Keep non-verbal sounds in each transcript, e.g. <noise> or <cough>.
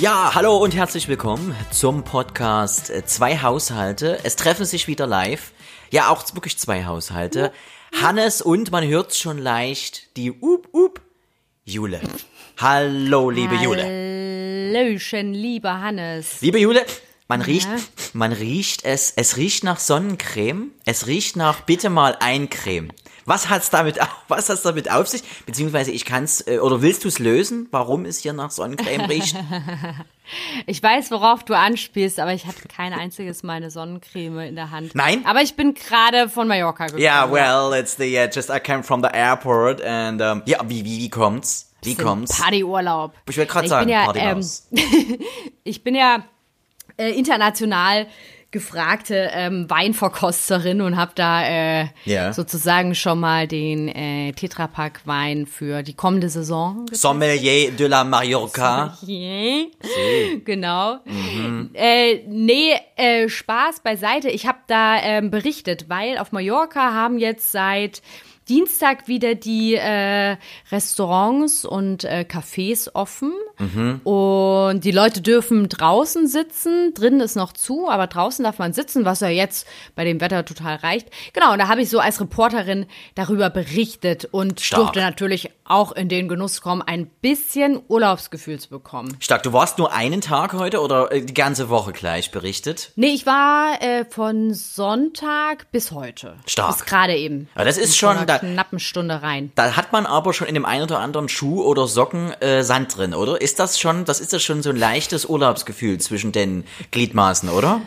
Ja, hallo und herzlich willkommen zum Podcast äh, Zwei Haushalte. Es treffen sich wieder live. Ja, auch wirklich zwei Haushalte. Hannes und man hört schon leicht die Up Up Jule. Hallo, liebe Jule. Hallöchen, lieber Hannes. Liebe Jule, man riecht, man riecht es, es riecht nach Sonnencreme, es riecht nach bitte mal Eincreme. Was hat's damit, au- <laughs> was hat's damit auf sich? Beziehungsweise ich kann's, äh, oder willst du's lösen, warum es hier nach Sonnencreme riecht? <laughs> Ich weiß, worauf du anspielst, aber ich hatte kein einziges Mal eine Sonnencreme in der Hand. Nein? Aber ich bin gerade von Mallorca gekommen. Yeah, well, it's the, uh, just I came from the airport and, um, ja, wie, wie, wie kommt's? Wie kommt's? Partyurlaub. Ich wollte gerade sagen, bin ja, Partymaus. <laughs> Ich bin ja äh, international gefragte ähm, Weinverkosterin und habe da äh, Ja. sozusagen schon mal den äh, Tetrapack Wein für die kommende Saison Sommelier de la Mallorca. Yeah. Genau. Äh, nee, äh, Spaß beiseite. Ich habe da ähm, berichtet, weil auf Mallorca haben jetzt seit Dienstag wieder die äh, Restaurants und äh, Cafés offen. Und die Leute dürfen draußen sitzen. Drinnen ist noch zu, aber draußen darf man sitzen, was ja jetzt bei dem Wetter total reicht. Genau, und da habe ich so als Reporterin darüber berichtet und Stark. durfte natürlich auch in den Genuss kommen, ein bisschen Urlaubsgefühl zu bekommen. Stark, du warst nur einen Tag heute oder äh, die ganze Woche gleich berichtet? Nee, ich war äh, von Sonntag bis heute. Stark. Bis gerade eben. Ja, das ist schon da- knappen Stunde rein. Da hat man aber schon in dem einen oder anderen Schuh oder Socken äh, Sand drin, oder? Ist das schon, das ist das schon so ein leichtes Urlaubsgefühl zwischen den Gliedmaßen, oder?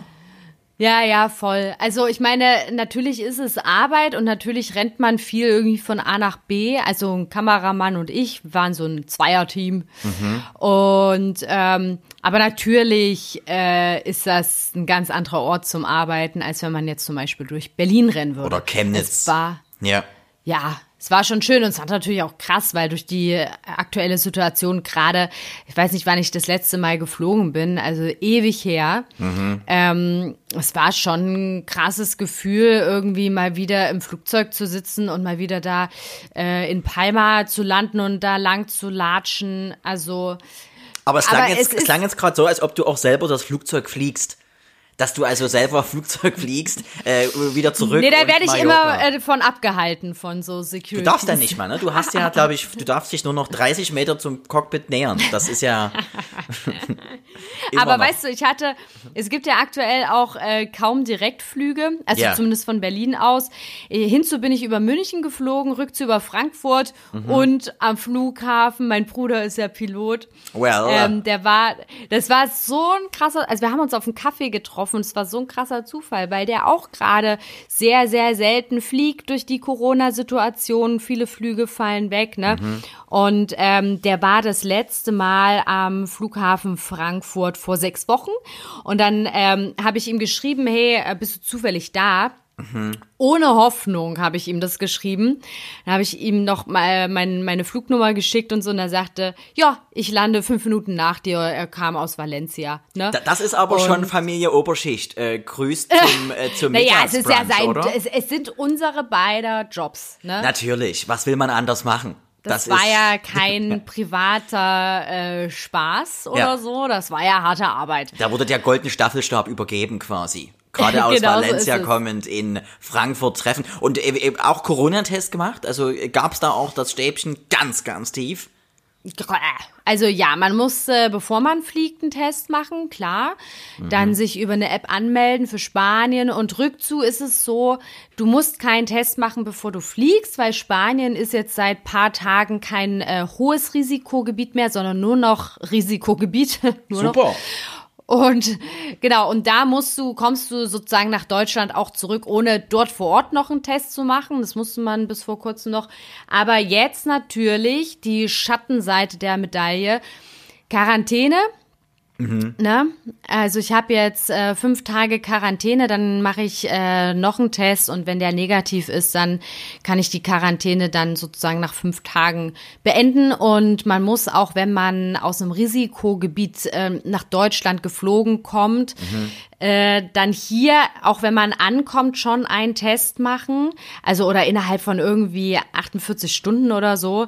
Ja, ja, voll. Also ich meine, natürlich ist es Arbeit und natürlich rennt man viel irgendwie von A nach B. Also ein Kameramann und ich waren so ein Zweierteam. Und ähm, aber natürlich äh, ist das ein ganz anderer Ort zum Arbeiten, als wenn man jetzt zum Beispiel durch Berlin rennen würde. Oder Chemnitz. War Ja. Ja, es war schon schön und es war natürlich auch krass, weil durch die aktuelle Situation gerade, ich weiß nicht, wann ich das letzte Mal geflogen bin, also ewig her. Ähm, es war schon ein krasses Gefühl, irgendwie mal wieder im Flugzeug zu sitzen und mal wieder da äh, in Palma zu landen und da lang zu latschen. Also Aber es Aber klang jetzt, es es klang jetzt gerade so, als ob du auch selber das Flugzeug fliegst. Dass du also selber <laughs> Flugzeug fliegst, äh, wieder zurück. nee, da werde ich Mallorca. immer äh, von abgehalten von so Security. Du darfst ja nicht mal, ne? Du hast ja, glaube ich, du darfst dich nur noch 30 Meter zum Cockpit nähern. Das ist ja. <laughs> <laughs> immer Aber noch. weißt du, ich hatte, es gibt ja aktuell auch äh, kaum Direktflüge, also Ja. zumindest von Berlin aus. Äh, hinzu bin ich über München geflogen, rückzu über Frankfurt Mhm. und am Flughafen, mein Bruder ist ja Pilot. Well, Ähm, der war, das war so ein krasser, also wir haben uns auf einen Kaffee getroffen und es war so ein krasser Zufall, weil der auch gerade sehr, sehr selten fliegt durch die Corona-Situation. Viele Flüge fallen weg, ne? Und ähm, der war das letzte Mal am Flughafen Frankfurt vor sechs Wochen. Und dann ähm, habe ich ihm geschrieben, hey, äh, bist du zufällig da? Ohne Hoffnung habe ich ihm das geschrieben. Dann habe ich ihm noch mal mein, meine Flugnummer geschickt und so und er sagte, ja, ich lande fünf Minuten nach dir. Er kam aus Valencia. Ne? Da- Das ist aber Und- schon Familie Oberschicht. Äh, grüßt <laughs> zum, äh, zum naja, es ist ja sein, es, es sind unsere beider Jobs. Ne? Natürlich. Was will man anders machen? Das, war ja <laughs> kein privater äh, Spaß oder Ja. so. Das war ja harte Arbeit. Da wurde der goldene Staffelstab übergeben quasi. Gerade aus <laughs> Genau so Valencia es. kommend in Frankfurt treffen. Und äh, äh, auch Corona-Test gemacht? Also äh, gab's da auch das Stäbchen ganz, ganz tief? Also ja, man muss, äh, bevor man fliegt, einen Test machen, klar. Dann sich über eine App anmelden für Spanien. Und rückzu ist es so, du musst keinen Test machen, bevor du fliegst, weil Spanien ist jetzt seit paar Tagen kein äh, hohes Risikogebiet mehr, sondern nur noch Risikogebiet. <laughs> nur Noch. Und genau, und da musst du, kommst du sozusagen nach Deutschland auch zurück, ohne dort vor Ort noch einen Test zu machen. Das musste man bis vor kurzem noch. Aber jetzt natürlich die Schattenseite der Medaille. Quarantäne, Ne? Also ich habe jetzt äh, fünf Tage Quarantäne, dann mache ich äh, noch einen Test und wenn der negativ ist, dann kann ich die Quarantäne dann sozusagen nach fünf Tagen beenden. Und man muss auch, wenn man aus einem Risikogebiet äh, nach Deutschland geflogen kommt, äh, dann hier, auch wenn man ankommt, schon einen Test machen. Also oder innerhalb von irgendwie 48 Stunden oder so.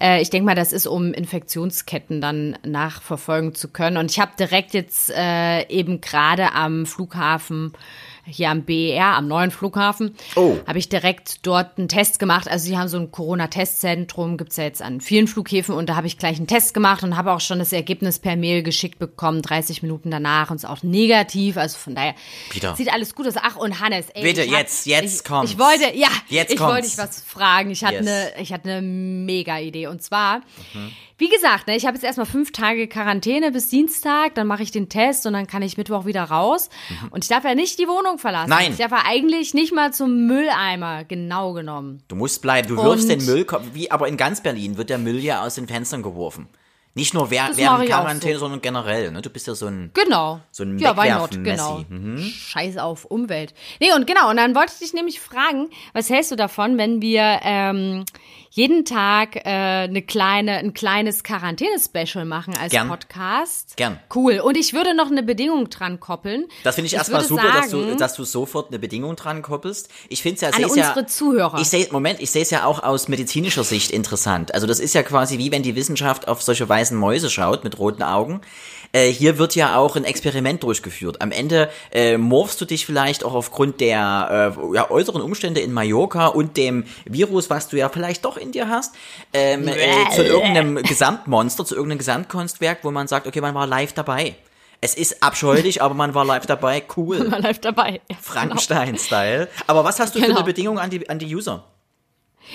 Äh, ich denke mal, das ist, um Infektionsketten dann nachverfolgen zu können. Und ich habe direkt jetzt äh, eben gerade am Flughafen hier am BER, am neuen Flughafen, Oh. habe ich direkt dort einen Test gemacht. Also sie haben so ein Corona-Testzentrum, gibt's ja jetzt an vielen Flughäfen und da habe ich gleich einen Test gemacht und habe auch schon das Ergebnis per Mail geschickt bekommen, 30 Minuten danach und ist auch negativ. Also von daher Peter. sieht alles gut aus. Ach und Hannes, ey, Bitte, ich hab- jetzt, jetzt ich, kommt's. Ich wollte, ja, Jetzt ich kommt's. wollte dich was fragen. Ich hatte Yes. eine, ich hatte eine mega Idee und zwar, Mhm. wie gesagt, ne, ich habe jetzt erstmal fünf Tage Quarantäne bis Dienstag, dann mache ich den Test und dann kann ich Mittwoch wieder raus. Und ich darf ja nicht die Wohnung verlassen. Mhm. Nein. Darf ja eigentlich nicht mal zum Mülleimer, genau genommen. Du musst bleiben, du wirfst Und- den Müll, wie, aber in ganz Berlin wird der Müll ja aus den Fenstern geworfen. Nicht nur wer, während ich Quarantäne, so. sondern generell. Ne? Du bist ja so ein. Genau. So ein ja, why not, genau. Scheiß auf Umwelt. Nee, und genau, und dann wollte ich dich nämlich fragen, was hältst du davon, wenn wir ähm, jeden Tag äh, eine kleine, ein kleines Quarantäne-Special machen als Gern. Podcast? Gern. Cool. Und ich würde noch eine Bedingung dran koppeln. Das finde ich erstmal würde super, dass du, sagen- dass du sofort eine Bedingung dran koppelst. Ich finde es ja, An seh's ja, unsere Zuhörer. Ich sehe, Moment, ich sehe es ja auch aus medizinischer Sicht interessant. Also das ist ja quasi wie wenn die Wissenschaft auf solche weißen Mäuse schaut mit roten Augen. Äh, hier wird ja auch ein Experiment durchgeführt. Am Ende äh, morphst du dich vielleicht auch aufgrund der äh, ja, äußeren Umstände in Mallorca und dem Virus, was du ja vielleicht doch in dir hast, ähm, äh, zu irgendeinem Gesamtmonster, zu irgendeinem Gesamtkunstwerk, wo man sagt, okay, man war live dabei. Es ist abscheulich, aber man war live dabei. Cool. <laughs> Mal live dabei. Ja, Frankenstein-Style. Aber was hast du für Genau. eine Bedingung an die, an die User?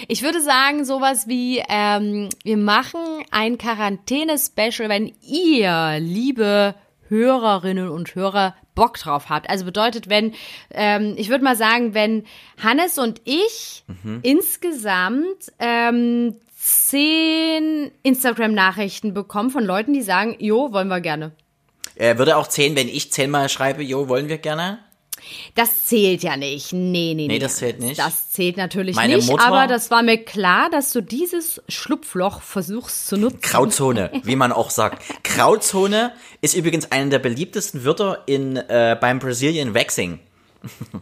Ich würde sagen, sowas wie, ähm, wir machen ein Quarantäne-Special, wenn ihr, liebe Hörerinnen und Hörer, Bock drauf habt. Also bedeutet, wenn, ähm, ich würde mal sagen, wenn Hannes und ich insgesamt ähm, zehn Instagram-Nachrichten bekommen von Leuten, die sagen, jo, wollen wir gerne. Äh, würde auch zählen, wenn ich zehnmal schreibe, jo, wollen wir gerne? Das zählt ja nicht. Nee, nee, nee. das zählt nicht. Das zählt natürlich Meine nicht, Mutter- aber das war mir klar, dass du dieses Schlupfloch versuchst zu nutzen. Grauzone, wie man auch sagt. Grauzone ist übrigens einer der beliebtesten Wörter in, äh, beim Brazilian Waxing. <laughs>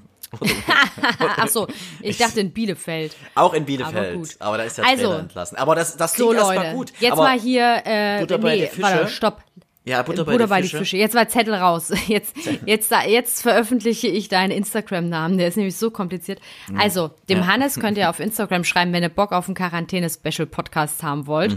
Ach so, ich dachte in Bielefeld. Auch in Bielefeld. Aber Aber, gut. da ist der Also, Trainer entlassen. Aber das, das So klingt erstmal Leute, gut. jetzt Aber, mal hier, äh, nee, warte, stopp. Ja, Butter bei Butter die bei die Fische. Fische. Jetzt war Zettel raus. <laughs> Jetzt, jetzt, jetzt veröffentliche ich deinen Instagram-Namen. Der ist nämlich so kompliziert. Also, dem Hannes könnt ihr <laughs> auf Instagram schreiben, wenn ihr Bock auf einen Quarantäne-Special-Podcast haben wollt.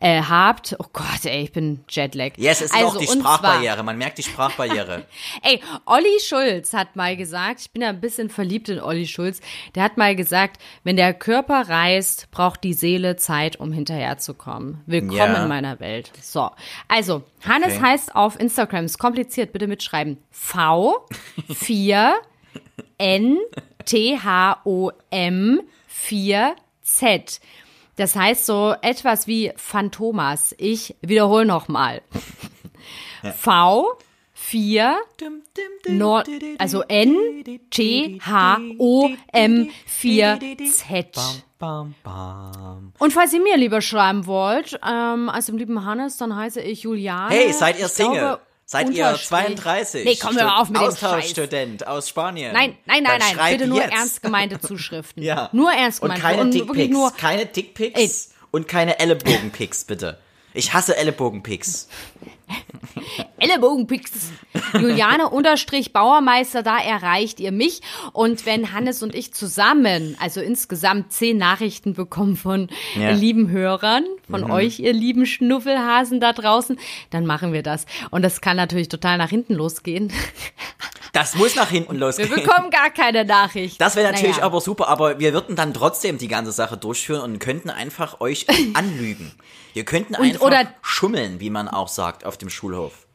Äh, habt. Oh Gott, ey, ich bin Jetlag. Ja, es ist also, auch die zwar- Sprachbarriere. Man merkt die Sprachbarriere. <laughs> Ey, Olli Schulz hat mal gesagt, ich bin ja ein bisschen verliebt in Olli Schulz, der hat mal gesagt, wenn der Körper reist, braucht die Seele Zeit, um hinterherzukommen. Willkommen Ja. in meiner Welt. So, also, Hannes Okay. heißt auf Instagram, ist kompliziert, bitte mitschreiben, V 4 N T H O M 4 Z. Das heißt so etwas wie Phantomas. Ich wiederhole nochmal. V 4 Nord, also N, T, H, O, M, 4, Z. Bam, bam. Und falls ihr mir lieber schreiben wollt, ähm, als dem lieben Hannes, dann heiße ich Juliane. Hey, seid ihr Single? glaube, Seid ihr Unterstrich. 32? Nee, komm, hör auf mit dem Scheiß. Austauschstudent aus Spanien. Nein, nein, nein, Dann nein, bitte nur jetzt. ernst gemeinte Zuschriften. <laughs> Ja. Nur ernst Und gemeinte. keine wirklich Dickpics. nur Keine Dickpics und keine Ellenbogenpics, bitte. Ich hasse Ellenbogenpics. <laughs> <laughs> Ellenbogenpicks. Juliane unterstrich Bauermeister, da erreicht ihr mich. Und wenn Hannes und ich zusammen, also insgesamt zehn Nachrichten bekommen von Ja. lieben Hörern, von euch, ihr lieben Schnuffelhasen da draußen, dann machen wir das. Und das kann natürlich total nach hinten losgehen. <laughs> Das muss nach hinten Wir losgehen. bekommen gar keine Nachricht. Das wäre natürlich Naja. aber super, aber wir würden dann trotzdem die ganze Sache durchführen und könnten einfach euch <laughs> anlügen. Wir könnten einfach oder- schummeln, wie man auch sagt, auf dem Schulhof.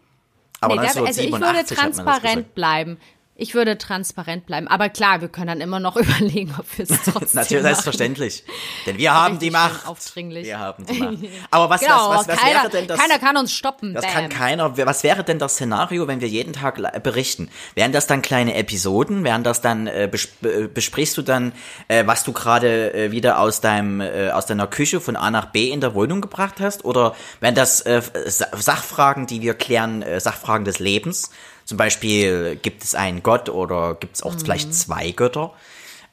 Aber Nee, da, also ich würde 1987 hat man das transparent bleiben. Ich würde transparent bleiben. Aber klar, wir können dann immer noch <laughs> überlegen, ob wir es <laughs> trotzdem Natürlich, machen. selbstverständlich. Denn wir haben die Richtig Macht. aufdringlich. Wir haben die Macht. <laughs> Aber was, Genau, was, was, was keiner, wäre denn das? keiner kann uns stoppen. Das Bam. kann keiner. Was wäre denn das Szenario, wenn wir jeden Tag berichten? Wären das dann kleine Episoden? Wären das dann äh, bes besprichst du dann, äh, was du gerade äh, wieder aus deinem äh, aus deiner Küche von A nach B in der Wohnung gebracht hast? Oder wären das äh, Sa- Sachfragen, die wir klären, äh, Sachfragen des Lebens? Zum Beispiel gibt es einen Gott oder gibt es auch Mhm. vielleicht zwei Götter?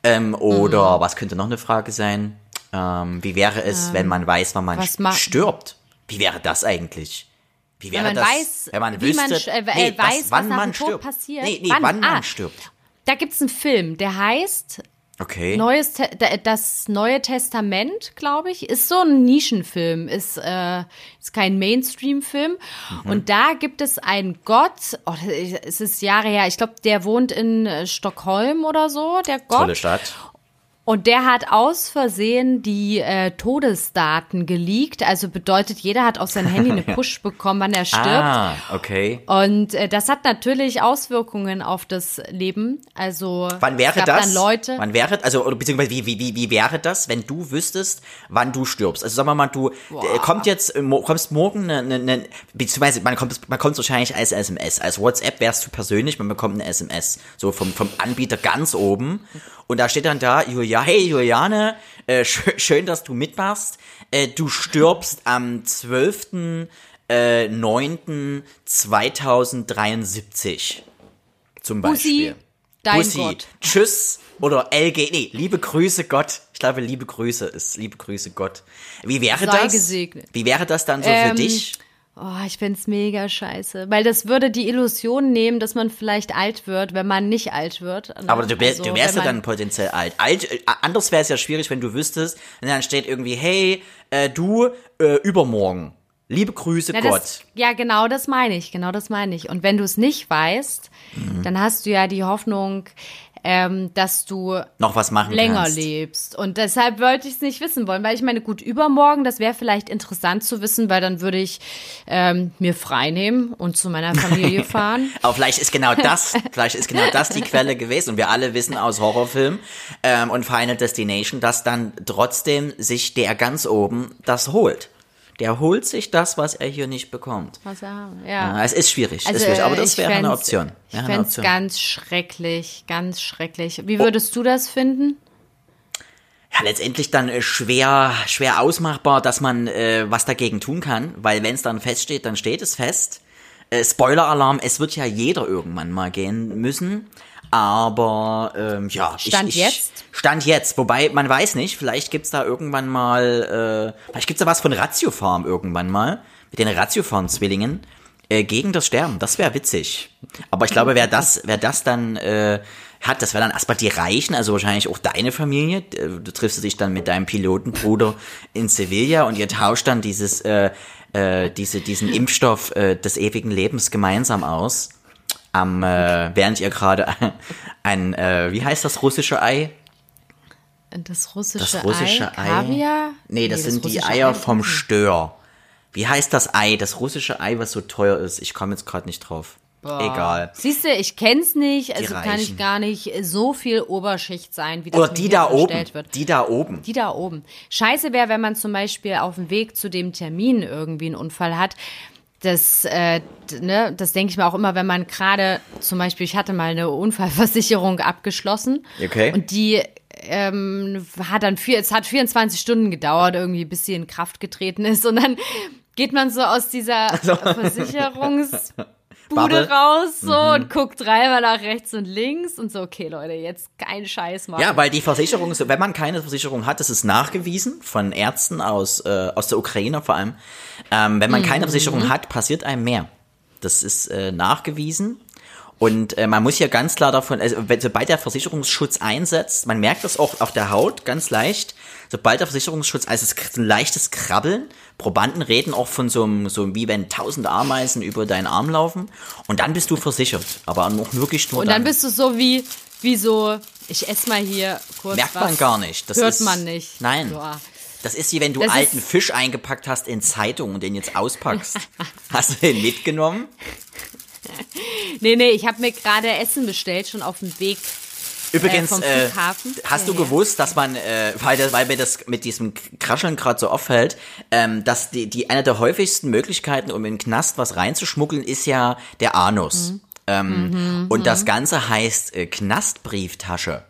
Ähm, oder was könnte noch eine Frage sein? Ähm, wie wäre es, wenn man weiß, wann man stirbt? Wie wäre das eigentlich? Wie wäre man das, weiß, wenn man wüsste, man sch- äh, nee, äh, weiß, das, wann man stirbt. passiert? Nee, nee, Wann? wann, Ah. man stirbt. Da gibt's einen Film, der heißt Okay. Neues Te da- das Neue Testament, glaube ich, ist so ein Nischenfilm, ist äh, ist kein Mainstream-Film. Mhm. Und da gibt es einen Gott. Oh, es ist Jahre her. Ich glaube, der wohnt in äh, Stockholm oder so. Der Gott. Tolle Stadt. Und der hat aus Versehen die äh, Todesdaten geleakt. Also bedeutet, jeder hat auf sein <laughs> Handy eine Push bekommen, wann er stirbt. Ah, okay. Und äh, das hat natürlich Auswirkungen auf das Leben. Also Wann wäre das? Leute. Wann wäre, also, oder beziehungsweise wie, wie, wie, wie wäre das, wenn du wüsstest, wann du stirbst? Also sagen wir mal, du äh, kommt jetzt, äh, kommst morgen eine, eine, eine beziehungsweise man kommt, man kommt wahrscheinlich als SMS. Als WhatsApp wärst du persönlich, man bekommt eine SMS. So vom, vom Anbieter ganz oben. Und da steht dann da, Julia, hey Juliane, äh, <laughs> schön, schön, dass du mitmachst. Äh, du stirbst am 12. Äh, 9. 2073. Zum Beispiel. Bussi, dein Bussi, Gott. Tschüss oder LG, nee, liebe Grüße Gott. Ich glaube, liebe Grüße ist liebe Grüße Gott. Wie wäre Sei das? gesegnet. Wie wäre das dann so Ähm, für dich? Oh, ich find's mega scheiße. Weil das würde die Illusion nehmen, dass man vielleicht alt wird, wenn man nicht alt wird. ne? Aber du, wär, Also, du wärst ja dann potenziell alt. alt äh, anders wäre es ja schwierig, wenn du wüsstest, und dann steht irgendwie, hey, äh, du, äh, übermorgen. Liebe Grüße, Ja, Gott. das, ja, genau das meine ich, genau das meine ich. Und wenn du es nicht weißt, Mhm. dann hast du ja die Hoffnung, ähm, dass du Noch was machen länger kannst. lebst. Und deshalb wollte ich es nicht wissen wollen, weil ich meine, gut, übermorgen, das wäre vielleicht interessant zu wissen, weil dann würde ich ähm, mir frei nehmen und zu meiner Familie <laughs> fahren. Aber vielleicht ist genau das, vielleicht ist genau das die Quelle gewesen. Und wir alle wissen aus Horrorfilmen ähm, und Final Destination, dass dann trotzdem sich der ganz oben das holt. Der holt sich das, was er hier nicht bekommt. Was ja. Ja, es ist schwierig, Also, ist schwierig aber das wäre eine Option. Ich Wäre fände es ganz schrecklich, ganz schrecklich. Wie würdest du das finden? ja, letztendlich dann äh, schwer, schwer ausmachbar, dass man äh, was dagegen tun kann, weil wenn es dann feststeht, dann steht es fest. Äh, Spoiler-Alarm, es wird ja jeder irgendwann mal gehen müssen. Aber ähm, ja, Stand ich, ich, jetzt? Stand jetzt, wobei man weiß nicht, vielleicht gibt's da irgendwann mal, äh, vielleicht gibt's da was von Ratio Farm irgendwann mal, mit den Ratio Farm Zwillingen äh, gegen das Sterben. Das wäre witzig. Aber ich glaube, wer <laughs> das, wer das dann äh, hat, das wäre dann erstmal die Reichen, also wahrscheinlich auch deine Familie. Äh, Du triffst dich dann mit deinem Pilotenbruder in Sevilla und ihr tauscht dann dieses, äh, äh, diese, diesen Impfstoff äh, des ewigen Lebens gemeinsam aus. Am, äh, während ihr gerade <laughs> ein, äh, wie heißt das russische Ei? Das russische, Das russische Ei? Ei? Kaviar? Nee, das sind die Eier Ei- vom Stör. Wie heißt das Ei? Das russische Ei, was so teuer ist. Ich komme jetzt gerade nicht drauf. Egal. Siehst du, ich kenn's nicht, also kann ich gar nicht so viel Oberschicht sein, wie das Oder mir die da oben. wird. Die da oben. Die da oben. Scheiße wäre, wenn man zum Beispiel auf dem Weg zu dem Termin irgendwie einen Unfall hat. Das, äh, ne, das denke ich mir auch immer, wenn man gerade, zum Beispiel, ich hatte mal eine Unfallversicherung abgeschlossen. Okay. Und die ähm, hat dann vier, es hat 24 Stunden gedauert, irgendwie, bis sie in Kraft getreten ist. Und dann geht man so aus dieser <laughs> Versicherungsbude Bubble. raus so Mhm. und guckt dreimal nach rechts und links und so, okay, Leute, jetzt keinen Scheiß machen. Ja, weil die Versicherung, ist- wenn man keine Versicherung hat, das ist nachgewiesen von Ärzten aus, äh, aus der Ukraine vor allem. Ähm, wenn man keine Versicherung hat, passiert einem mehr. Das ist äh, nachgewiesen. Und äh, man muss hier ganz klar davon, also wenn, sobald der Versicherungsschutz einsetzt, man merkt das auch auf der Haut ganz leicht, sobald der Versicherungsschutz, also es ist ein leichtes Krabbeln, Probanden reden auch von so einem, so wie wenn tausend Ameisen über deinen Arm laufen und dann bist du versichert, aber auch wirklich nur Und dann bist du so wie, wie so, ich esse mal hier kurz Merkt was. man gar nicht. Das Hört ist, man nicht. Nein. Ja. Das ist wie wenn du Das alten Fisch eingepackt hast in Zeitung und den jetzt auspackst. <laughs> hast du den mitgenommen? Nee, nee, ich habe mir gerade Essen bestellt, schon auf dem Weg. Übrigens, äh, Flughafen. hast du gewusst, dass man, äh, weil, das- weil mir das mit diesem Krascheln gerade so auffällt, ähm, dass die, die eine der häufigsten Möglichkeiten, um in den Knast was reinzuschmuggeln, ist ja der Anus. Mhm. Ähm, und das Ganze heißt äh, Knastbrieftasche.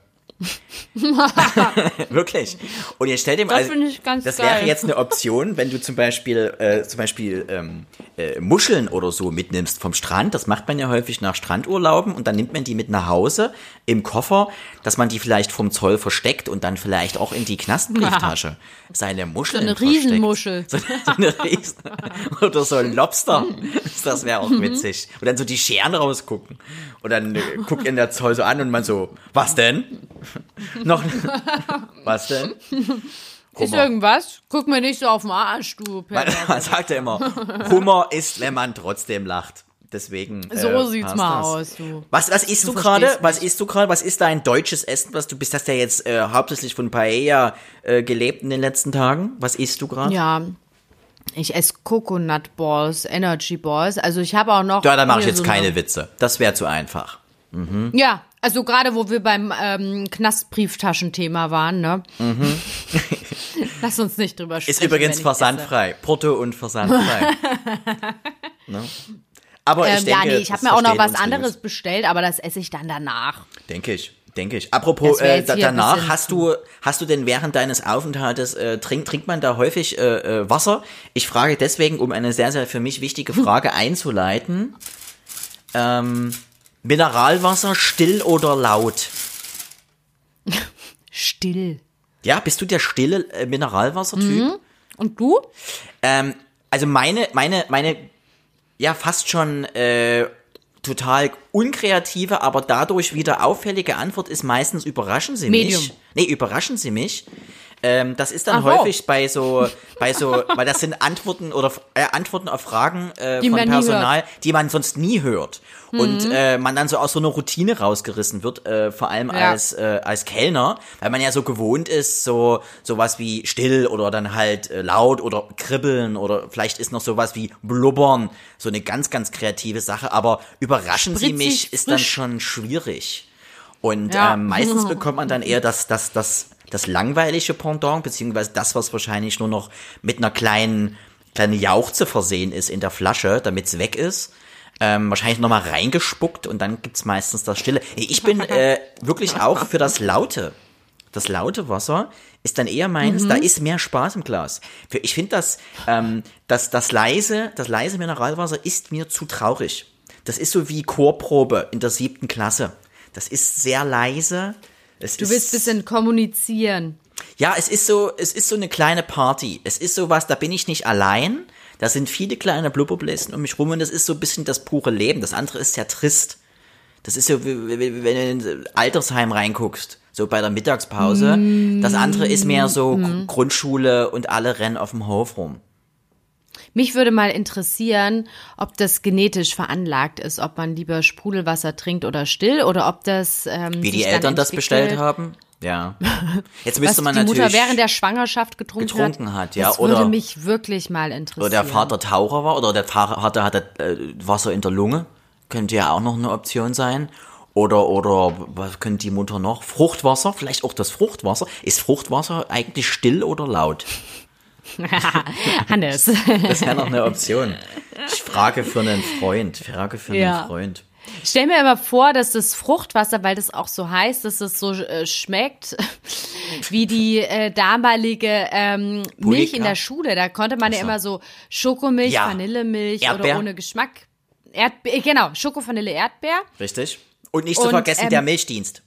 <laughs> Wirklich. Und jetzt stell dir mal, Das ganz das wäre jetzt eine Option, wenn du zum Beispiel, äh, zum Beispiel ähm, äh, Muscheln oder so mitnimmst vom Strand. Das macht man ja häufig nach Strandurlauben und dann nimmt man die mit nach Hause im Koffer, dass man die vielleicht vom Zoll versteckt und dann vielleicht auch in die Knastbrieftasche seine Muscheln So eine versteckt. Riesenmuschel. So, so eine Riesen <laughs> oder so ein Lobster. Das wäre auch witzig. Und dann so die Scheren rausgucken. Und dann äh, guckt ihn der Zoll so an und man so, was denn? <laughs> Noch, <laughs> was denn? Ist irgendwas? Guck mir nicht so auf den Arsch, du. <laughs> Man, sagt ja immer, Humor ist, wenn man trotzdem lacht. Deswegen. So äh, sieht's mal das. aus, du. Was, was isst du, gerade? Was isst du gerade? Was ist dein deutsches Essen? Was du bist, hast ja jetzt äh, hauptsächlich von Paella äh, gelebt in den letzten Tagen. Was isst du gerade? Ja. Ich esse Coconut Balls, Energy Balls. Also ich habe auch noch. Ja, da mache ich jetzt so keine eine- Witze. Das wäre zu einfach. Ja, also gerade wo wir beim ähm, Knastbrieftaschenthema waren, ne? <laughs> Lass uns nicht drüber sprechen. Mhm. Ist übrigens versandfrei. Porto und versandfrei. <laughs> ne? Aber esse. ich Ähm, denke, ja, nee, ich habe mir auch noch was anderes Liebes. bestellt, aber das esse ich dann danach. Denke ich, denke ich. Apropos äh, danach, hast du, hast du denn während deines Aufenthaltes, äh, trink, trinkt man da häufig äh, äh, Wasser? Ich frage deswegen, um eine sehr, sehr für mich wichtige <laughs> Frage einzuleiten. Ähm, Mineralwasser still oder laut? <laughs> Still. Ja, bist du der stille äh, Mineralwassertyp? Und du? Ähm, also meine, meine, meine, ja, fast schon äh, total unkreative, aber dadurch wieder auffällige Antwort ist meistens überraschen Sie Medium. mich. Nee, überraschen Sie mich. Ähm, das ist dann Ach häufig bei so, bei so, <laughs> weil das sind Antworten oder äh, Antworten auf Fragen äh, Die von Personal, die man sonst nie hört. Und Mhm. äh, man dann so aus so einer Routine rausgerissen wird, äh, vor allem Ja. als äh, als Kellner, weil man ja so gewohnt ist, so sowas wie still oder dann halt äh, laut oder kribbeln oder vielleicht ist noch sowas wie blubbern, so eine ganz ganz kreative Sache. Aber überraschen Sie Spritzig, mich ist dann schon schwierig. Und Ja. ähm, meistens <laughs> bekommt man dann eher das, das, das, das langweilige Pendant, beziehungsweise das, was wahrscheinlich nur noch mit einer kleinen, kleinen Jauchze versehen ist in der Flasche, damit es weg ist. Ähm, wahrscheinlich nochmal reingespuckt und dann gibt's meistens das Stille. Ich bin äh, wirklich auch für das Laute. Das laute Wasser ist dann eher meins, da ist mehr Spaß im Glas. Ich finde das, ähm, das, das leise, das leise Mineralwasser ist mir zu traurig. Das ist so wie Chorprobe in der siebten Klasse. Das ist sehr leise. Es Du willst bisschen kommunizieren. ja, es ist so, es ist so eine kleine Party. Es ist sowas, da bin ich nicht allein. Da sind viele kleine Blubberbläschen um mich rum und das ist so ein bisschen das pure Leben. Das andere ist sehr trist. Das ist so, wie, wie, wenn du in ein Altersheim reinguckst, so bei der Mittagspause. Das andere ist mehr so Gr- Grundschule und alle rennen auf dem Hof rum. Mich würde mal interessieren, ob das genetisch veranlagt ist, ob man lieber Sprudelwasser trinkt oder still oder ob das ähm, Wie die Eltern das bestellt haben. Ja. <laughs> Jetzt Was müsste man die Mutter natürlich. während der Schwangerschaft getrunken, getrunken hat, ja, Das oder- würde mich wirklich mal interessieren. oder der Vater Taucher war oder der Vater hatte äh, Wasser in der Lunge. Könnte ja auch noch eine Option sein. Oder, oder, was könnte die Mutter noch? Fruchtwasser, vielleicht auch das Fruchtwasser. Ist Fruchtwasser eigentlich still oder laut? <laughs> Hannes. Das wäre noch eine Option. Ich frage für einen Freund. Frage für einen Ja. Freund. Stell mir immer vor, dass das Fruchtwasser, weil das auch so heißt, dass es so äh, schmeckt <laughs> wie die äh, damalige ähm, Milch in der Schule. Da konnte man ja immer so Schokomilch, Ja. Vanillemilch Erdbeer. oder ohne Geschmack. Erdbeer, äh, genau, Schoko, Vanille, Erdbeer. Richtig? Und nicht zu Und, vergessen, ähm, der Milchdienst.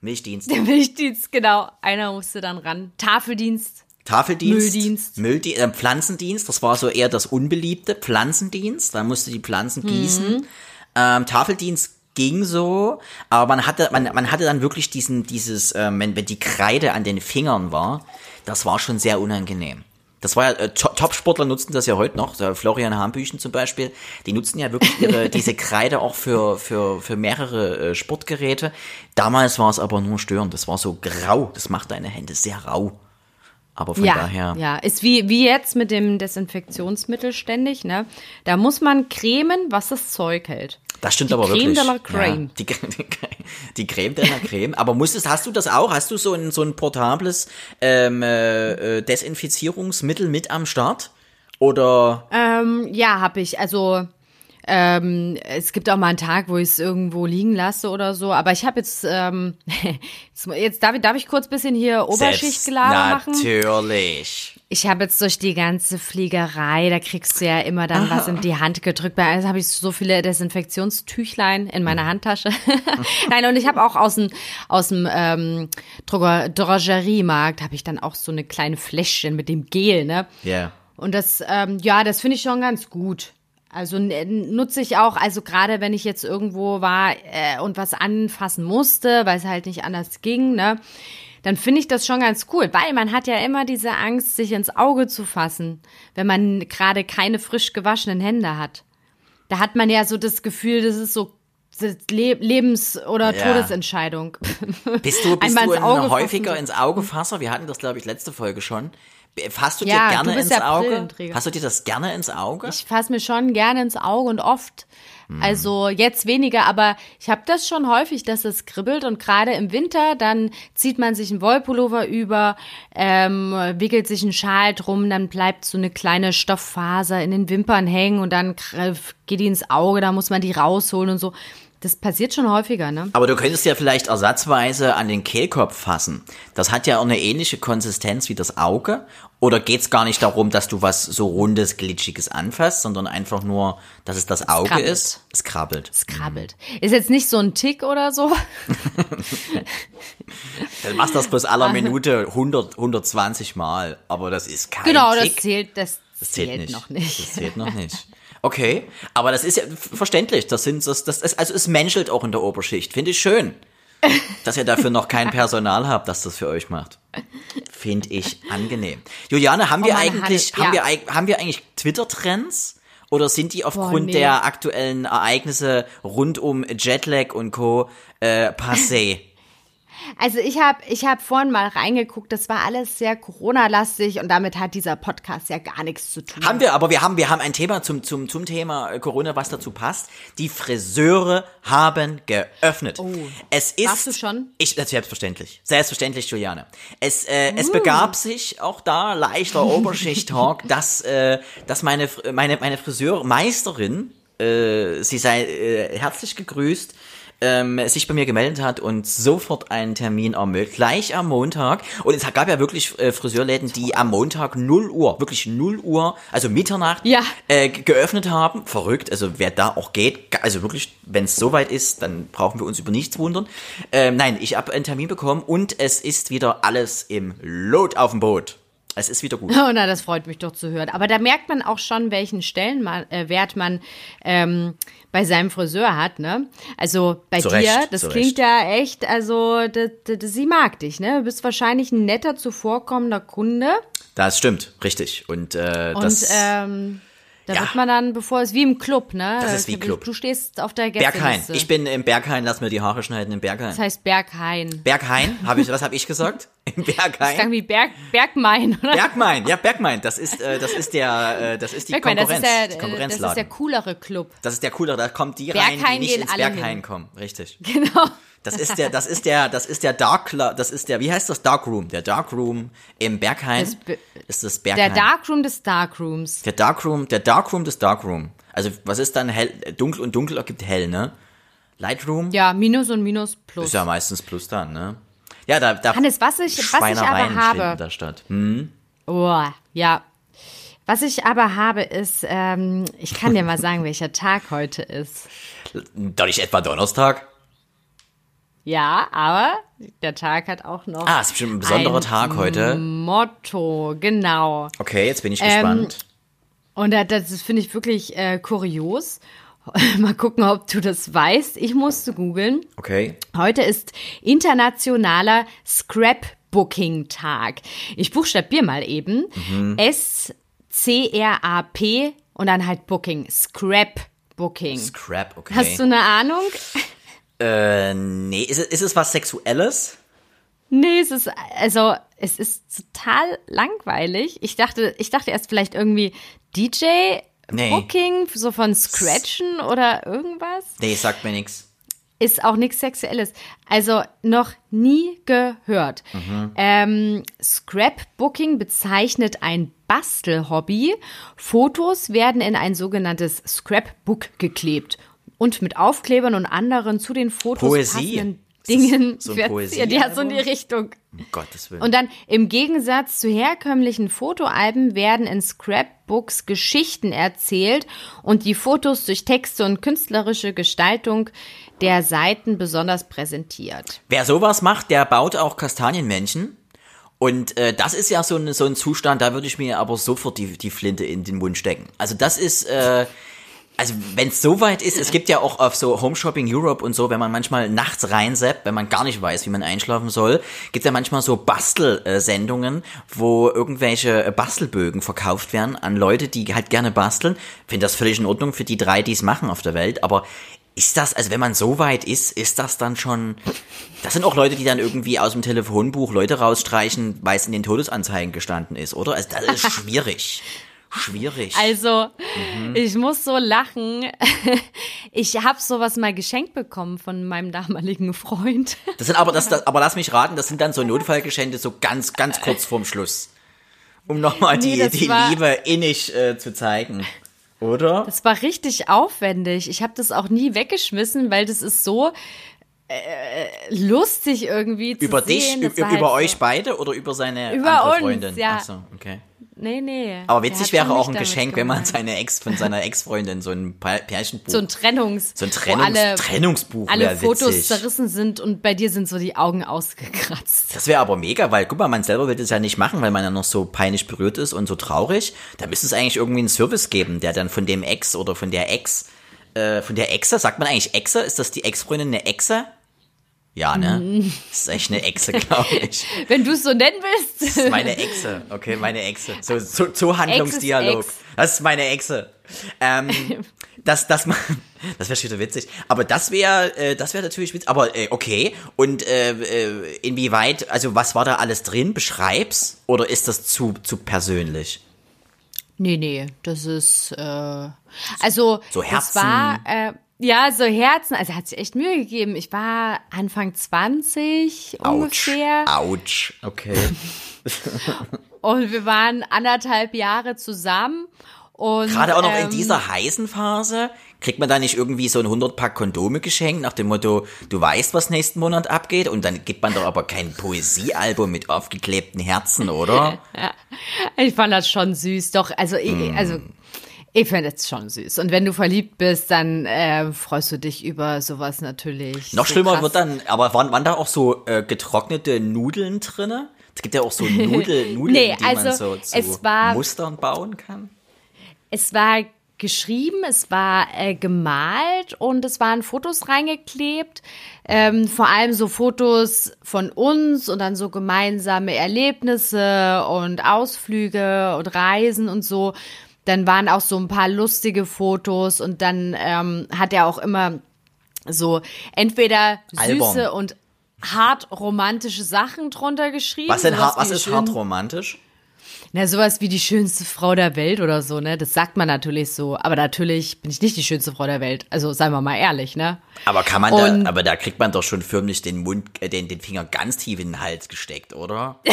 Milchdienst. Der Milchdienst, genau. Einer musste dann ran. Tafeldienst. Tafeldienst. Mülldienst. Mülldie äh, Pflanzendienst, das war so eher das Unbeliebte. Pflanzendienst, da musste die Pflanzen gießen. Ähm, Tafeldienst ging so, aber man hatte, man, man hatte dann wirklich diesen, dieses, ähm, wenn, wenn die Kreide an den Fingern war, das war schon sehr unangenehm. Das war ja, äh, To- Top-Sportler nutzen das ja heute noch, so Florian Hambüchen zum Beispiel, die nutzen ja wirklich ihre, <laughs> diese Kreide auch für, für, für mehrere äh, Sportgeräte. Damals war es aber nur störend, das war so grau, das macht deine Hände sehr rau. Aber von ja, daher. ja, ist wie, wie jetzt mit dem Desinfektionsmittel ständig, ne? Da muss man cremen, was das Zeug hält. Das stimmt Die aber Creme wirklich. de la Creme. Ja, die, die, die Creme de la Creme. Aber musstest, hast du das auch? Hast du so ein, so ein portables ähm, äh, äh, Desinfizierungsmittel mit am Start? Oder Ähm, ja, habe ich. Also ähm, es gibt auch mal einen Tag, wo ich es irgendwo liegen lasse oder so. Aber ich habe jetzt, ähm, <laughs> jetzt, jetzt darf, ich, darf ich kurz bisschen hier Oberschichtgelaber machen? Natürlich. Ich habe jetzt durch die ganze Fliegerei, da kriegst du ja immer dann was in die Hand gedrückt. Bei eins habe ich so viele Desinfektionstüchlein in meiner Handtasche. <laughs> Nein, und ich habe auch aus dem aus dem ähm, Droger- Drogeriemarkt habe ich dann auch so eine kleine Fläschchen mit dem Gel, ne? Ja. Und das, ähm, ja, das finde ich schon ganz gut. Also n- nutze ich auch, also gerade wenn ich jetzt irgendwo war äh, und was anfassen musste, weil es halt nicht anders ging, ne, dann finde ich das schon ganz cool, weil man hat ja immer diese Angst, sich ins Auge zu fassen, wenn man gerade keine frisch gewaschenen Hände hat. Da hat man ja so das Gefühl, das ist so Le Lebens- oder Ja. Todesentscheidung. Bist du, bist Einmal du ins ein Auge häufiger fassen. ins Augefasser? Wir hatten das, glaube ich, letzte Folge schon. Fasst du Ja, dir gerne du ins ja Auge? Fasst du dir das gerne ins Auge? Ich fasse mir schon gerne ins Auge und oft. Also jetzt weniger, aber ich habe das schon häufig, dass es kribbelt und gerade im Winter, dann zieht man sich einen Wollpullover über, ähm, wickelt sich einen Schal drum, dann bleibt so eine kleine Stofffaser in den Wimpern hängen und dann geht die ins Auge, da muss man die rausholen und so. Das passiert schon häufiger, ne? Aber du könntest ja vielleicht ersatzweise an den Kehlkopf fassen. Das hat ja auch eine ähnliche Konsistenz wie das Auge. Oder geht's gar nicht darum, dass du was so rundes, glitschiges anfasst, sondern einfach nur, dass es das Auge krabbelt. ist? Es krabbelt. Es krabbelt. Ist jetzt nicht so ein Tick oder so. <laughs> Dann machst du das bloß aller Minute 100, 120 Mal. Aber das ist kein genau, das Tick. zählt, das, Das zählt, nicht. noch nicht. Das zählt noch nicht. <laughs> Okay, aber das ist ja verständlich. Das sind das, das ist, also es menschelt auch in der Oberschicht. Finde ich schön, <laughs> dass ihr dafür noch kein Personal habt, das das für euch macht. Finde ich angenehm. Juliane, haben wir Mann, eigentlich, haben ja. wir, eig- haben wir eigentlich Twitter-Trends? Oder sind die aufgrund nee. der aktuellen Ereignisse rund um Jetlag und Co. Äh, passé? Also ich habe ich hab vorhin mal reingeguckt, das war alles sehr Corona-lastig und damit hat dieser Podcast ja gar nichts zu tun. Haben wir, aber wir haben, wir haben ein Thema zum, zum, zum Thema äh, Corona, was dazu passt. Die Friseure haben geöffnet. Oh. Es ist. Warst du schon? Ich, selbstverständlich. Selbstverständlich, Juliane. Es, äh, es begab sich auch da leichter Oberschicht-Talk, <laughs> dass, äh, dass meine, meine, meine Friseurmeisterin, äh, sie sei äh, herzlich gegrüßt, ähm, sich bei mir gemeldet hat und sofort einen Termin ermöglicht, gleich am Montag. Und es gab ja wirklich äh, Friseurläden, die am Montag 0 Uhr, wirklich 0 Uhr, also Mitternacht, Ja. äh, ge- geöffnet haben. Verrückt, also wer da auch geht, also wirklich, wenn es soweit ist, dann brauchen wir uns über nichts wundern. Ähm, nein, ich habe einen Termin bekommen und es ist wieder alles im Lot auf dem Boot. Es ist wieder gut. <laughs> Oh, na, das freut mich doch zu hören. Aber da merkt man auch schon, welchen Stellenwert äh, man ähm, bei seinem Friseur hat, ne? Also bei Zu dir, das zu klingt ja echt, also d- d- d- sie mag dich, ne? Du bist wahrscheinlich ein netter, zuvorkommender Kunde. Das stimmt, richtig. Und, äh, Und das ähm, da Ja. wird man dann, bevor es wie im Club, ne? Das ist wie Du- Club. Du stehst auf der Gästeliste. Berghain. Ich bin im Berghain, lass mir die Haare schneiden im Berghain. Das heißt Berghain. Berghain, habe ich, was habe ich gesagt? <laughs> Im Das klang Berghain. wie Berg, Bergmain, oder? Bergmain, ja, Bergmain, das ist, äh, das ist der, äh, das ist die Bergmain, das Konkurrenz, ist der, äh, das ist der Konkurrenzladen. coolere Club. Das ist der coolere, da kommen die rein, die Berghain nicht ins alle Berghain hin. kommen. Richtig. Genau. Das ist der, das ist der, das ist der Dark Club, das ist der, wie heißt das? Dark Room. Der Dark Room im Berghain Das ist das Der Berghain. Darkroom des Darkrooms. der Dark Room, der Dark Room des Dark Room. Also, was ist dann hell, dunkel und dunkel ergibt hell, ne? Lightroom Ja, Minus und Minus plus. ist ja meistens plus dann, ne? Ja, da, da Hannes, was ich, was ich aber habe. da statt. Hm? Oh, ja. Was ich aber habe, ist, ähm, ich kann dir mal sagen, welcher Tag heute ist. Doch nicht etwa Donnerstag? Ja, aber der Tag hat auch noch Ah, ist bestimmt ein besonderer ein Tag heute. Motto, genau. Okay, jetzt bin ich Ähm, gespannt. Und da- das finde ich wirklich äh, kurios. <laughs> Mal gucken, ob du das weißt. Ich musste googeln. Okay. Heute ist internationaler Scrapbooking-Tag. Ich buchstabiere mal eben. Mhm. S-C-R-A-P und dann halt Booking. Scrapbooking. Scrap, okay. Hast du eine Ahnung? Äh, nee, ist es, ist es was Sexuelles? Nee, es ist, also, es ist total langweilig. Ich dachte, ich dachte erst vielleicht irgendwie DJ Nee. Booking, so von Scratchen oder irgendwas. Nee, sagt mir nichts. Ist auch nichts Sexuelles. Also noch nie gehört. Ähm, Scrapbooking bezeichnet ein Bastelhobby. Fotos werden in ein sogenanntes Scrapbook geklebt und mit Aufklebern und anderen zu den Fotos Poesie. passenden Dingen so ein verziert. Ja, so in die? Richtung. Um Gottes Willen. Und dann im Gegensatz zu herkömmlichen Fotoalben werden in Scrapbooks Geschichten erzählt und die Fotos durch Texte und künstlerische Gestaltung der Seiten besonders präsentiert. Wer sowas macht, der baut auch Kastanienmännchen. Und äh, das ist ja so ein, so ein Zustand, da würde ich mir aber sofort die, die Flinte in den Mund stecken. Also das ist, äh, also wenn es so weit ist, es gibt ja auch auf so Home Shopping Europe und so, wenn man manchmal nachts reinseppt, wenn man gar nicht weiß, wie man einschlafen soll, gibt ja manchmal so Bastelsendungen, wo irgendwelche Bastelbögen verkauft werden an Leute, die halt gerne basteln. Finde das völlig in Ordnung für die drei, die es machen auf der Welt, aber ist das, also wenn man so weit ist, ist das dann schon, das sind auch Leute, die dann irgendwie aus dem Telefonbuch Leute rausstreichen, weil es in den Todesanzeigen gestanden ist, oder? Also das ist <laughs> schwierig. Schwierig. Also, Mhm. ich muss so lachen. <laughs> Ich habe sowas mal geschenkt bekommen von meinem damaligen Freund. <laughs> Das sind aber, das, das, aber lass mich raten, das sind dann so Notfallgeschenke so ganz, ganz kurz vorm Schluss. Um nochmal Nee, die, das die Liebe innig äh, zu zeigen. Oder? Das war richtig aufwendig. Ich habe das auch nie weggeschmissen, weil das ist so äh, lustig irgendwie zu über dich, sehen. über, Das war über halt euch so. beide oder über seine Über andere uns, Freundin? ja. Ach so, okay. Nee, nee. Aber witzig wäre auch ein Geschenk, wenn man gemeint. seine Ex von seiner Ex-Freundin so ein Pärchenbuch so ein Trennungs So ein Trennungs alle, Trennungsbuch alle Fotos witzig. zerrissen sind und bei dir sind so die Augen ausgekratzt. Das wäre aber mega, weil guck mal, man selber will das ja nicht machen, weil man ja noch so peinlich berührt ist und so traurig. Da müsste es eigentlich irgendwie einen Service geben, der dann von dem Ex oder von der Ex, äh, von der Exe, sagt man eigentlich Exe? Ist das die Ex-Freundin eine Exe? Ja, ne? Mhm. Das ist echt eine Exe, glaube <laughs> ich. Wenn du es so nennen willst. Das ist meine Exe, okay, meine Exe. So, so, so Handlungsdialog. Ex ist Ex. Das ist meine Exe. Ähm, <laughs> das, das, das wäre schon wieder witzig. Aber das wäre, äh, das wäre natürlich witzig. Aber äh, okay. Und äh, äh, inwieweit, also was war da alles drin? Beschreib's? Oder ist das zu, zu persönlich? Nee, nee, das ist, also, So das Herzen. war, äh, ja, so Herzen, also er hat sich echt Mühe gegeben. Ich war Anfang 20 ungefähr Autsch. Okay. <laughs> und wir waren anderthalb Jahre zusammen und Gerade auch noch in ähm, dieser heißen Phase. Kriegt man da nicht irgendwie so ein 100-Pack Kondome geschenkt nach dem Motto, du weißt, was nächsten Monat abgeht? Und dann gibt man doch aber kein Poesiealbum mit aufgeklebten Herzen, oder? <laughs> Ich fand das schon süß, doch, also, ich, Mm. also, ich finde es schon süß. Und wenn du verliebt bist, dann äh, freust du dich über sowas natürlich. Noch so schlimmer krass. wird dann, aber waren, waren da auch so äh, getrocknete Nudeln drinne? Es gibt ja auch so <laughs> Nudel, Nudeln, Nee, die man also, so zu war- Mustern bauen kann. Es war geschrieben, es war äh, gemalt und es waren Fotos reingeklebt. Ähm, vor allem so Fotos von uns und dann so gemeinsame Erlebnisse und Ausflüge und Reisen und so. Dann waren auch so ein paar lustige Fotos und dann ähm, hat er auch immer so entweder süße und hart romantische Sachen drunter geschrieben. Was, denn, was ist hart romantisch? Na, sowas wie die schönste Frau der Welt oder so, ne? Das sagt man natürlich so. Aber natürlich bin ich nicht die schönste Frau der Welt. Also seien wir mal ehrlich, ne? Aber kann man Und- da, aber da kriegt man doch schon förmlich den Mund, äh, den, den Finger ganz tief in den Hals gesteckt, oder? <laughs>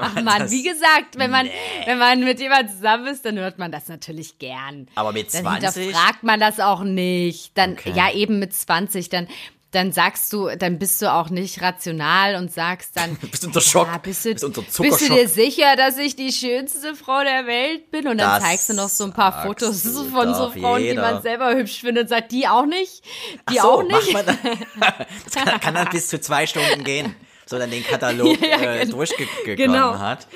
Ach man, das- wie gesagt, wenn man, wenn man mit jemandem zusammen ist, dann hört man das natürlich gern. Aber mit dann 20? hinterfragt man das auch nicht. Dann, Okay. ja, eben mit 20, dann, dann sagst du, dann bist du auch nicht rational und sagst dann. <laughs> Bist unter Schock, Ja, bist, du, bist unter bist du dir sicher, dass ich die schönste Frau der Welt bin? Und dann Das zeigst du noch so ein paar Fotos <laughs> von so Frauen, die jeder. man selber hübsch findet und sagt, die auch nicht? Die so, auch nicht? <laughs> Das kann, kann dann bis zu zwei Stunden gehen, so dann den <laughs> Katalog Ja, ja, äh, durchgekommen Genau. hat.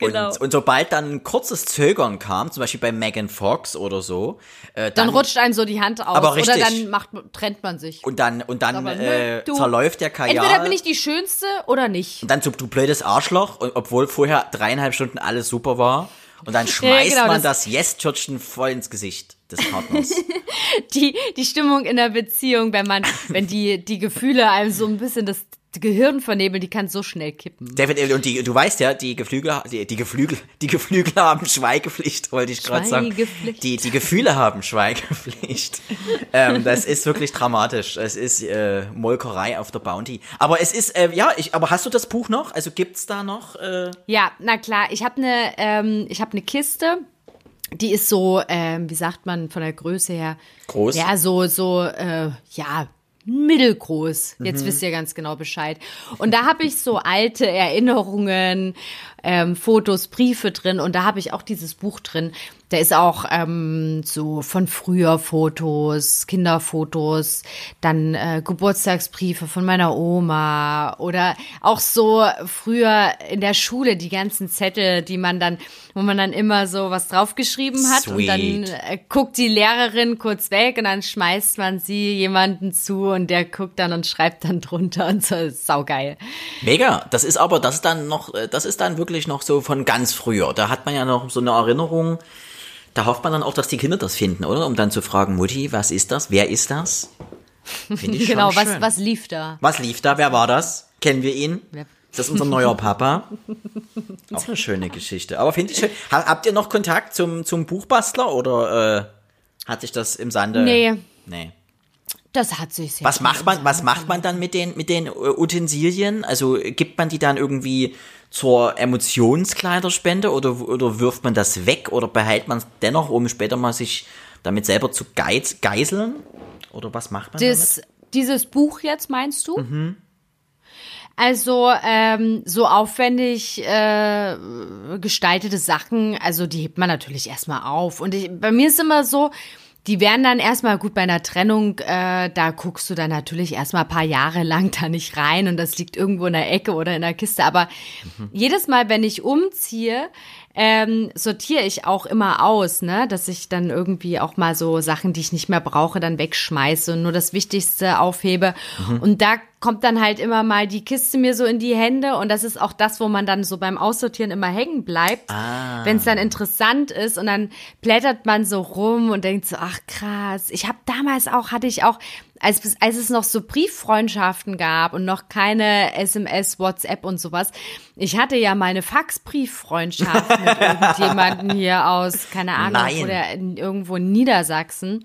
Und, Genau. und sobald dann ein kurzes Zögern kam, zum Beispiel bei Megan Fox oder so, äh, Dann dann, rutscht einem so die Hand aus. Aber oder richtig. dann macht, trennt man sich. und dann und dann Aber äh, du- zerläuft der Kajal. Entweder bin ich die Schönste oder nicht. und dann so, du blödes Arschloch, und obwohl vorher dreieinhalb Stunden alles super war. Und dann <laughs> schmeißt genau, man das- das Yes-Tschürtchen voll ins Gesicht des Partners. <laughs> Die, die Stimmung in der Beziehung, wenn man, wenn die, die Gefühle einem so ein bisschen das, Gehirn vernebeln, die kann so schnell kippen. Definitiv. Und die, du weißt ja, die Geflügel, die, die Geflügel, die Geflügel haben Schweigepflicht, wollte ich gerade sagen. Die, die Gefühle haben Schweigepflicht. ähm, das ist wirklich dramatisch. Es ist äh, Molkerei auf der Bounty. Aber es ist, äh, ja, ich, aber hast du das Buch noch? Also gibt's da noch? Äh, Ja, na klar. Ich habe eine, ähm, ich habe eine Kiste. Die ist so, ähm, wie sagt man von der Größe her? Groß? Ja, so, so, äh, ja, mittelgroß. Jetzt wisst ihr ganz genau Bescheid. Und da habe ich so alte Erinnerungen, ähm, Fotos, Briefe drin. Und da habe ich auch dieses Buch drin. Da ist auch ähm, so von früher Fotos, Kinderfotos, dann äh, Geburtstagsbriefe von meiner Oma oder auch so früher in der Schule die ganzen Zettel, die man dann, wo man dann immer so was draufgeschrieben hat und dann Sweet. äh, guckt die Lehrerin kurz weg und dann schmeißt man sie jemanden zu und der guckt dann und schreibt dann drunter und so ist saugeil. Mega. Das ist aber, das ist dann noch, äh, das ist dann wirklich noch so von ganz früher. Da hat man ja noch so eine Erinnerung. Da hofft man dann auch, dass die Kinder das finden, oder? Um dann zu fragen, Mutti, was ist das? Wer ist das? Finde ich <laughs> genau, schon was, schön. was lief da? Was lief da? Wer war das? Kennen wir ihn? Wer- Ist das unser neuer Papa? <laughs> Auch eine schöne Geschichte. Aber finde ich schön. Ha- Habt ihr noch Kontakt zum, zum Buchbastler oder äh, hat sich das im Sande? Nee. Nee. Das hat sich sehr Was macht man, was macht man dann mit den, mit den äh, Utensilien? Also äh, gibt man die dann irgendwie zur Emotionskleiderspende oder, oder wirft man das weg oder behält man es dennoch, um später mal sich damit selber zu geiz, geiseln? Oder was macht man Das, dieses Buch jetzt, meinst du? Also ähm, so aufwendig äh, gestaltete Sachen, also die hebt man natürlich erstmal auf. Und ich, bei mir ist immer so, die werden dann erstmal gut bei einer Trennung, äh, da guckst du dann natürlich erstmal ein paar Jahre lang da nicht rein und das liegt irgendwo in der Ecke oder in der Kiste. Aber jedes Mal, wenn ich umziehe, ähm, sortiere ich auch immer aus, ne, dass ich dann irgendwie auch mal so Sachen, die ich nicht mehr brauche, dann wegschmeiße und nur das Wichtigste aufhebe. Und da kommt dann halt immer mal die Kiste mir so in die Hände und das ist auch das, wo man dann so beim Aussortieren immer hängen bleibt, wenn es dann interessant ist und dann blättert man so rum und denkt so, ach krass. Ich habe damals auch, hatte ich auch, als, als es noch so Brieffreundschaften gab und noch keine SMS, WhatsApp und sowas, ich hatte ja mal eine Faxbrieffreundschaft mit <laughs> irgendjemanden hier aus, keine Ahnung, Nein. oder in, irgendwo in Niedersachsen.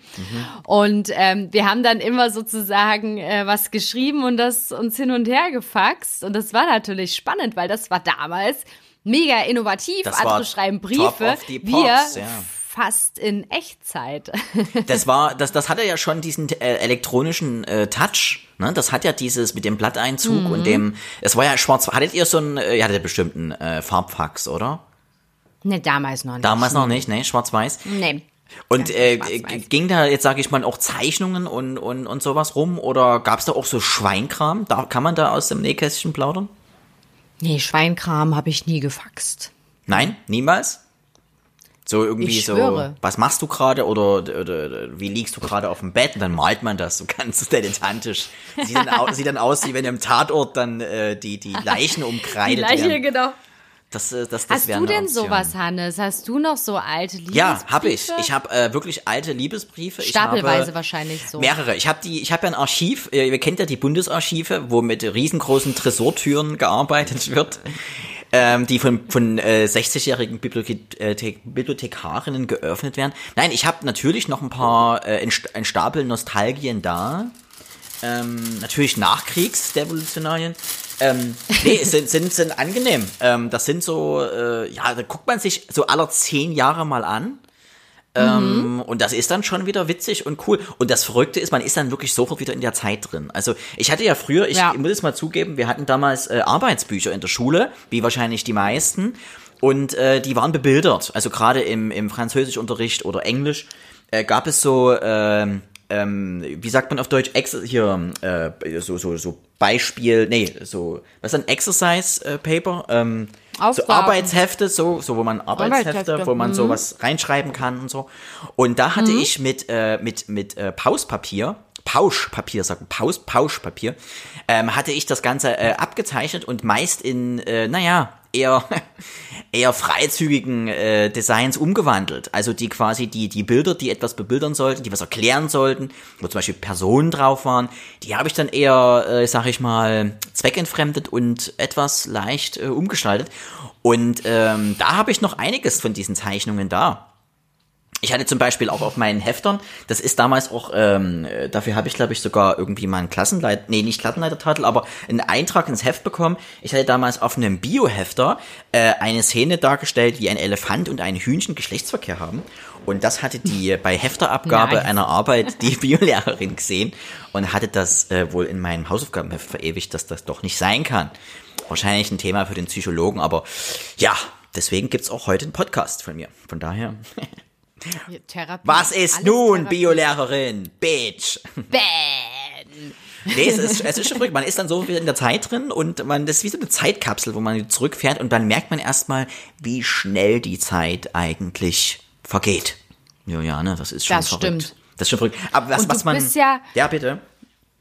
Und ähm, wir haben dann immer sozusagen äh, was geschrieben und das uns hin und her gefaxt. Und das war natürlich spannend, weil das war damals mega innovativ. Das Andere schreiben Briefe, the wir pops, ja. Fast in Echtzeit. <laughs> Das war, das, das hatte ja schon diesen äh, elektronischen äh, Touch. Ne? Das hat ja dieses mit dem Blatteinzug Mhm. und dem. Es war ja schwarz. Hattet ihr so einen, äh, ihr hattet bestimmt einen äh, Farbfax, oder? ne, damals noch nicht. Damals noch nicht, ne? Schwarz-Weiß. Nee. Und Ja, äh, ging da jetzt, sage ich mal, auch Zeichnungen und, und, und sowas rum? Oder gab es da auch so Schweinkram? Da, kann man da aus dem Nähkästchen plaudern? Nee, Schweinkram habe ich nie gefaxt. Nein, niemals? So irgendwie Ich so, was machst du gerade oder, oder, oder wie liegst du gerade auf dem Bett und dann malt man das so <laughs> ganz dilettantisch. Sieht dann, au, sieht dann aus, wie wenn im Tatort dann äh, die, die Leichen <laughs> umkreidet werden. genau. Das, äh, das, das Hast du denn Option. sowas, Hannes? Hast du noch so alte Liebesbriefe? Ja, habe ich. Ich habe äh, wirklich alte Liebesbriefe. Ich Stapelweise habe, wahrscheinlich so. Mehrere. Ich habe die, ich habe ja ein Archiv. Ihr kennt ja die Bundesarchive, wo mit riesengroßen Tresortüren gearbeitet wird, ähm, die von von äh, 60-jährigen Bibliothek, äh, Bibliothekarinnen geöffnet werden. Nein, ich habe natürlich noch ein paar äh, ein, St- ein Stapel Nostalgien da. Ähm, natürlich Nachkriegsrevolutionarien. Ähm, nee, <laughs> sind, sind, sind angenehm. Ähm, das sind so, äh, ja, da guckt man sich so aller zehn Jahre mal an. Ähm, Und das ist dann schon wieder witzig und cool. Und das Verrückte ist, man ist dann wirklich sofort wieder in der Zeit drin. Also ich hatte ja früher, ich Ja. muss es mal zugeben, wir hatten damals äh, Arbeitsbücher in der Schule, wie wahrscheinlich die meisten. Und äh, die waren bebildert. Also gerade im, im Französischunterricht oder Englisch äh, gab es so, ähm, ähm, wie sagt man auf Deutsch, Ex hier, äh, so, so, so Beispiel, nee, so, was ist ein Exercise äh, Paper? Ähm, so. Arbeitshefte, so, so wo man Arbeitshefte, Arbeitshefte, wo man mhm. sowas reinschreiben kann und so. Und da hatte ich mit, äh, mit, mit äh, Pauspapier, Pauschpapier, sagt man, Paus, Pauschpapier, ähm, hatte ich das Ganze äh, abgezeichnet und meist in, äh, naja, eher <laughs> eher freizügigen äh, Designs umgewandelt. Also die quasi die die Bilder, die etwas bebildern sollten, die was erklären sollten, wo zum Beispiel Personen drauf waren, die habe ich dann eher, äh, sag ich mal, zweckentfremdet und etwas leicht äh, umgestaltet. Und ähm, da habe ich noch einiges von diesen Zeichnungen da. Ich hatte zum Beispiel auch auf meinen Heftern, das ist damals auch, ähm, dafür habe ich glaube ich sogar irgendwie mal einen Klassenleiter, nee, nicht Klassenleitertitel, aber einen Eintrag ins Heft bekommen. Ich hatte damals auf einem Biohefter äh, eine Szene dargestellt, wie ein Elefant und ein Hühnchen Geschlechtsverkehr haben. Und das hatte die <laughs> bei Hefterabgabe Nice. einer Arbeit die <laughs> Biolehrerin gesehen und hatte das äh, wohl in meinem Hausaufgabenheft verewigt, dass das doch nicht sein kann. Wahrscheinlich ein Thema für den Psychologen, aber ja, deswegen gibt's auch heute einen Podcast von mir. Von daher. <laughs> Therapie. Was ist nun, Therapie. Biolehrerin? Bitch. Bäh. Nee, es ist, es ist schon verrückt. Man ist dann so wieder in der Zeit drin und man, das ist wie so eine Zeitkapsel, wo man zurückfährt und dann merkt man erstmal, wie schnell die Zeit eigentlich vergeht. Juliane, das ist schon Das verrückt. stimmt. Das ist schon verrückt. Aber was, Und du was man. bist ja- ja, bitte.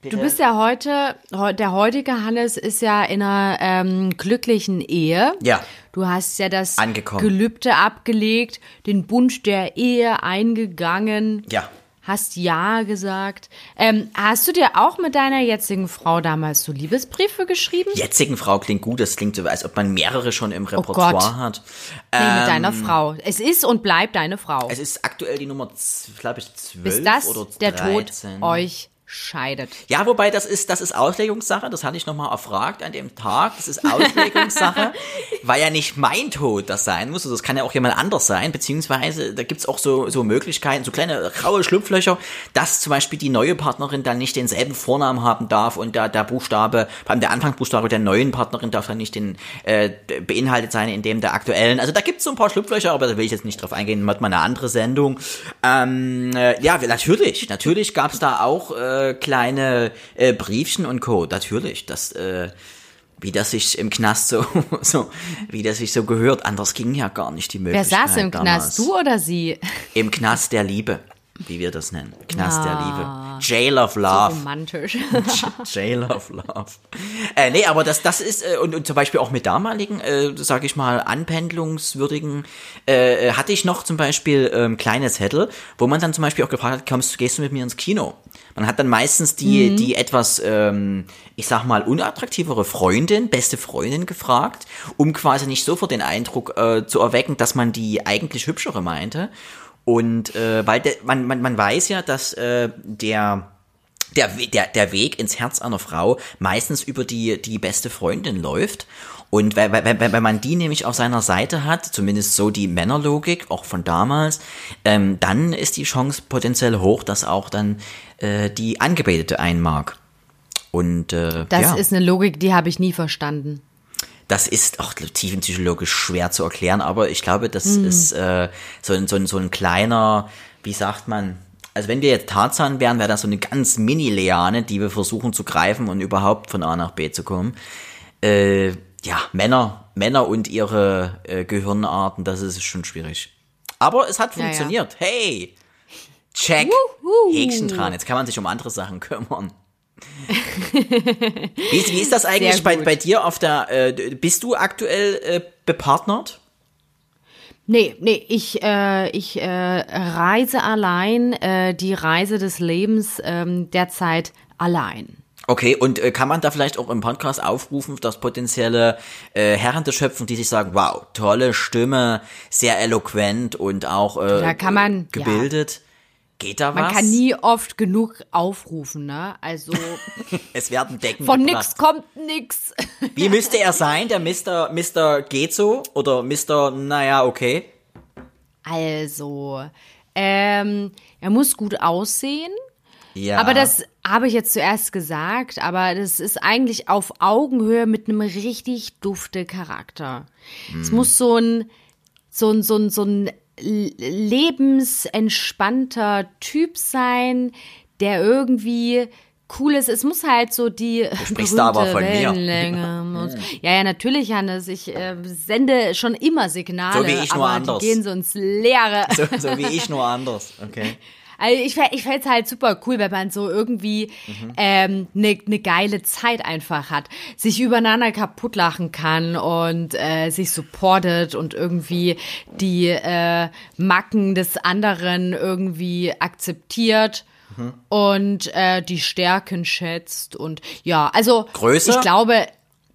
Du bist ja heute, heu- der heutige Hannes ist ja in einer ähm, glücklichen Ehe. Ja. Du hast ja das Angekommen. Gelübde abgelegt, den Bund der Ehe eingegangen. Ja. Hast Ja gesagt. Ähm, hast du dir auch mit deiner jetzigen Frau damals so Liebesbriefe geschrieben? Jetzigen Frau klingt gut, das klingt so, als ob man mehrere schon im Oh Gott. Repertoire hat. Nee, mit deiner Frau. Es ist und bleibt deine Frau. Ähm, Es ist aktuell die Nummer, glaube ich, 12 Bis das oder 13. der Tod euch scheidet. Ja, wobei das ist, das ist Auslegungssache, das hatte ich nochmal erfragt an dem Tag, das ist Auslegungssache, <laughs> weil ja nicht mein Tod das sein muss, also das kann ja auch jemand anders sein, beziehungsweise da gibt's auch so, so Möglichkeiten, so kleine graue Schlupflöcher, dass zum Beispiel die neue Partnerin dann nicht denselben Vornamen haben darf und der, der Buchstabe, vor allem der Anfangsbuchstabe der neuen Partnerin darf dann nicht den, äh, beinhaltet sein in dem der aktuellen, also da gibt's so ein paar Schlupflöcher, aber da will ich jetzt nicht drauf eingehen, hat mal eine andere Sendung. Ähm, äh, ja, natürlich, natürlich gab's da auch äh, kleine äh, Briefchen und Co. Natürlich, das, äh, wie das sich im Knast so, <laughs> so, wie das sich so gehört. Anders ging ja gar nicht die Wer Möglichkeit. saß im damals. Knast, du oder sie? Im Knast der Liebe, wie wir das nennen. Knast Ah. der Liebe. Jail of Love. Romantisch. <laughs> Jail of Love. Äh, nee, aber das, das ist, äh, und, und zum Beispiel auch mit damaligen, äh, sage ich mal, anpendlungswürdigen, äh, äh, hatte ich noch zum Beispiel ähm, kleine Zettel, wo man dann zum Beispiel auch gefragt hat, kommst, gehst du mit mir ins Kino? Man hat dann meistens die, Mhm. die etwas, ähm, ich sag mal, unattraktivere Freundin, beste Freundin gefragt, um quasi nicht sofort den Eindruck äh, zu erwecken, dass man die eigentlich hübschere meinte. Und äh, weil de, man, man, man weiß ja, dass äh, der der, der, der Weg ins Herz einer Frau meistens über die, die beste Freundin läuft. Und wenn, wenn, wenn wenn man die nämlich auf seiner Seite hat, zumindest so die Männerlogik, auch von damals, ähm, dann ist die Chance potenziell hoch, dass auch dann äh, die Angebetete einen mag. Und äh, Das ja, ist eine Logik, die habe ich nie verstanden. Das ist auch tiefenpsychologisch schwer zu erklären, aber ich glaube, das ist äh, so, ein- so, ein- so ein kleiner, wie sagt man, also wenn wir jetzt Tarzan wären, wäre das so eine ganz Mini-Leane, die wir versuchen zu greifen und überhaupt von A nach B zu kommen. Äh, ja, Männer, Männer und ihre äh, Gehirnarten, das ist schon schwierig. Aber es hat Ja, ja. funktioniert. Hey! <laughs> Check! Häkchen dran. Jetzt kann man sich um andere Sachen kümmern. <laughs> wie, ist, wie ist das <laughs> eigentlich bei, bei dir auf der, äh, bist du aktuell äh, bepartnert? Nee, nee, ich, äh, ich äh, reise allein, äh, die Reise des Lebens ähm, derzeit allein. Okay, und äh, kann man da vielleicht auch im Podcast aufrufen, dass potenzielle äh, Herren der Schöpfung, die sich sagen, wow, tolle Stimme, sehr eloquent und auch äh, Da kann man, gebildet. Geht da Man was? kann nie oft genug aufrufen, ne? Also <laughs> es werden Decken von gebracht. nix kommt nix. <laughs> Wie müsste er sein, der Mr. Mr. geht so oder Mr. naja, okay. Also, ähm, er muss gut aussehen. Ja. Aber das habe ich jetzt zuerst gesagt, aber das ist eigentlich auf Augenhöhe mit einem richtig dufte Charakter. Es Hm. muss so ein, so ein, so ein, so ein lebensentspannter Typ sein, der irgendwie cool ist. Es muss halt so die <laughs> sprichst da aber berühmte von mir. Wellenlänge. <laughs> Ja, ja, natürlich, Hannes. Ich äh, sende schon immer Signale, So wie ich nur aber anders. die gehen so ins Leere. so, so wie ich nur anders. Okay. <laughs> Also ich, ich fände es halt super cool, wenn man so irgendwie Mhm. ähm, eine ne geile Zeit einfach hat, sich übereinander kaputt lachen kann und äh, sich supportet und irgendwie die äh, Macken des anderen irgendwie akzeptiert. Mhm. Und äh, die Stärken schätzt und ja, also Größe? ich glaube,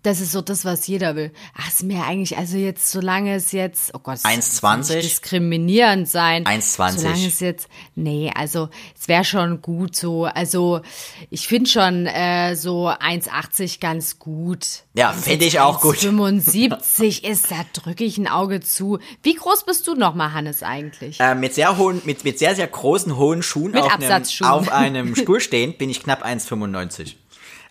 das ist so das, was jeder will. Ach, ist mir eigentlich, also jetzt, solange es jetzt, oh Gott, es 1,20? soll nicht diskriminierend sein. 1,20. Solange es jetzt, nee, also es wäre schon gut so, also ich finde schon äh, so 1,80 ganz gut. Ja, Wenn's find jetzt ich auch gut. 75 <laughs> ist, da drücke ich ein Auge zu. Wie groß bist du nochmal, Hannes, eigentlich? Äh, mit sehr hohen, mit, mit sehr, sehr großen, hohen Schuhen Mit auf, einem, auf einem Stuhl stehend bin ich knapp 1,95.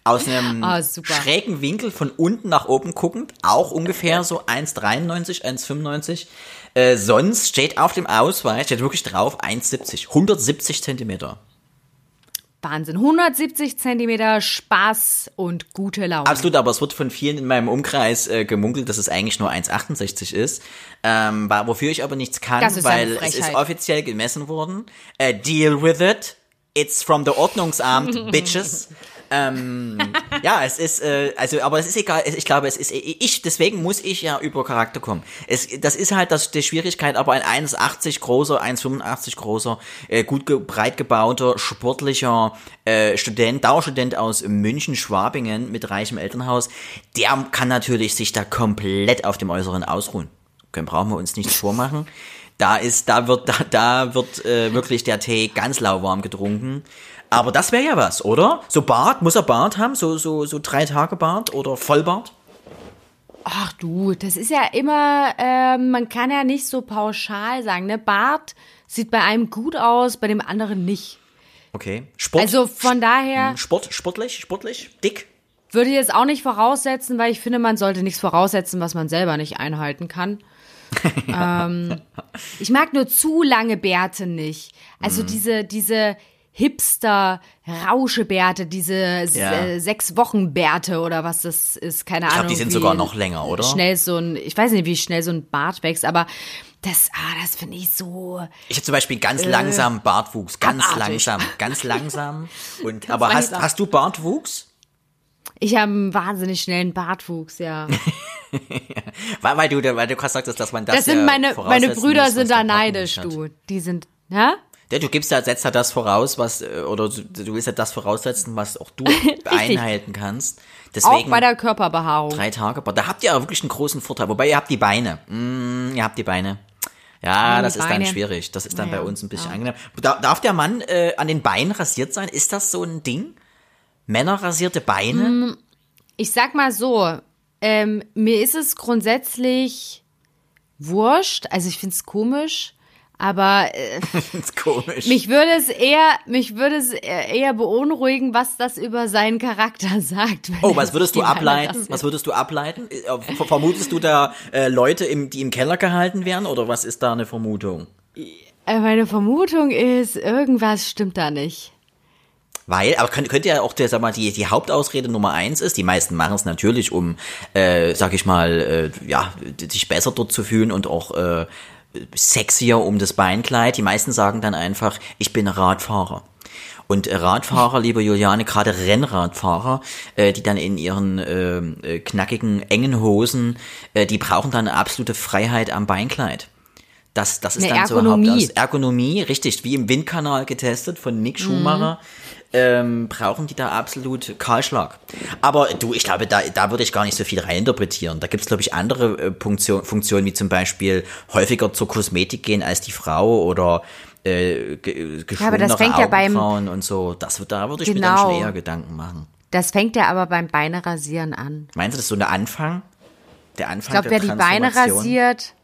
Aus einem super. schrägen Winkel von unten nach oben guckend, auch ungefähr so 1,93, 1,95. Äh, sonst steht auf dem Ausweis, steht wirklich drauf 1,70, 170 Zentimeter. Wahnsinn. 170 Zentimeter Spaß und gute Laune. Absolut, aber es wird von vielen in meinem Umkreis äh, gemunkelt, dass es eigentlich nur 1,68 ist. Ähm, wofür ich aber nichts kann, weil es ist offiziell gemessen worden. Äh, deal with it. It's from the Ordnungsamt, <laughs> bitches. Ähm, ja, es ist, äh, also, aber es ist egal. Ich glaube, es ist, ich, deswegen muss ich ja über Charakter kommen. Es, das ist halt das, die Schwierigkeit, aber ein 1,80 großer, 1,85 großer, äh, gut ge breit gebauter, sportlicher äh, Student, Dauerstudent aus München, Schwabingen mit reichem Elternhaus, der kann natürlich sich da komplett auf dem Äußeren ausruhen. Können brauchen wir uns nichts vormachen. Da ist, da wird, da, da wird äh, wirklich der Tee ganz lauwarm getrunken. Aber das wäre ja was, oder? So Bart, muss er Bart haben? So, so, so drei Tage Bart oder Vollbart? Ach du, das ist ja immer, ähm, man kann ja nicht so pauschal sagen, ne? Bart sieht bei einem gut aus, bei dem anderen nicht. Okay. Sport? Also von daher Sport, sportlich, sportlich, dick? würde ich jetzt auch nicht voraussetzen, weil ich finde, man sollte nichts voraussetzen, was man selber nicht einhalten kann. <laughs> ähm, ich mag nur zu lange Bärte nicht. Also Mhm. diese, diese Hipster-Rauschebärte, diese Ja. äh, sechs Wochen Bärte oder was das ist, keine Ich Ahnung. glaube, die sind sogar noch länger, oder? Schnell so ein, ich weiß nicht, wie schnell so ein Bart wächst, aber das, ah, das finde ich so. Ich habe zum Beispiel ganz langsam Bartwuchs, ganz Äh, abartig. langsam, ganz langsam. Und aber hast, langsam. hast du Bartwuchs? Ich habe einen wahnsinnig schnellen Bartwuchs, ja. <laughs> Weil, weil du, weil du gerade sagtest, dass man das Das sind meine, meine Brüder muss, sind da neidisch, du. Die sind, ja? Ja, du gibst ja, setzt ja das voraus, was, äh, oder du, willst ja das voraussetzen, was auch du <laughs> einhalten kannst. Auch Deswegen bei der Körperbehaarung. drei Tage, aber da habt ihr ja wirklich einen großen Vorteil. Wobei ihr habt die Beine. Mm, ihr habt die Beine. Ja, die das ist dann Beine. schwierig. Das ist dann Naja, bei uns ein bisschen ja. angenehm. Da, darf der Mann äh, an den Beinen rasiert sein? Ist das so ein Ding? Männer rasierte Beine? Mm. Ich sag mal so, ähm, mir ist es grundsätzlich wurscht. Also ich find's komisch, aber äh, <laughs> komisch. mich würde es eher, mich würde es eher beunruhigen, was das über seinen Charakter <laughs> sagt. Oh, was würdest du ableiten? Was würdest du ableiten? Ver- Vermutest du da äh, Leute, im, die im Keller gehalten werden? Oder was ist da eine Vermutung? Äh, Meine Vermutung ist, irgendwas stimmt da nicht. Weil, aber könnte, könnte ja auch der, sag mal, die, die Hauptausrede Nummer eins ist, die meisten machen es natürlich, um, äh, sag ich mal, äh, ja, sich besser dort zu fühlen und auch äh, sexier um das Beinkleid. Die meisten sagen dann einfach, ich bin Radfahrer. Und äh, Radfahrer, liebe Juliane, gerade Rennradfahrer, äh, die dann in ihren äh, äh, knackigen, engen Hosen, äh, die brauchen dann eine absolute Freiheit am Beinkleid. Das, das ist Eine dann so Ergonomie. Hauptaus Ergonomie, richtig, wie im Windkanal getestet von Nick Schumacher, ähm, brauchen die da absolut Kahlschlag. Aber du, ich glaube, da, da würde ich gar nicht so viel reininterpretieren. Da gibt's glaube ich, andere äh, Funktion, Funktionen, wie zum Beispiel häufiger zur Kosmetik gehen als die Frau oder äh, ge- aber das fängt ja beim- und so. Das, da würde ich mir dann Genau. schon eher Gedanken machen. Das fängt ja aber beim Beinerasieren an. Meinst du, das ist so der Anfang? Der Anfang Ich glaube, wer die Beine rasiert,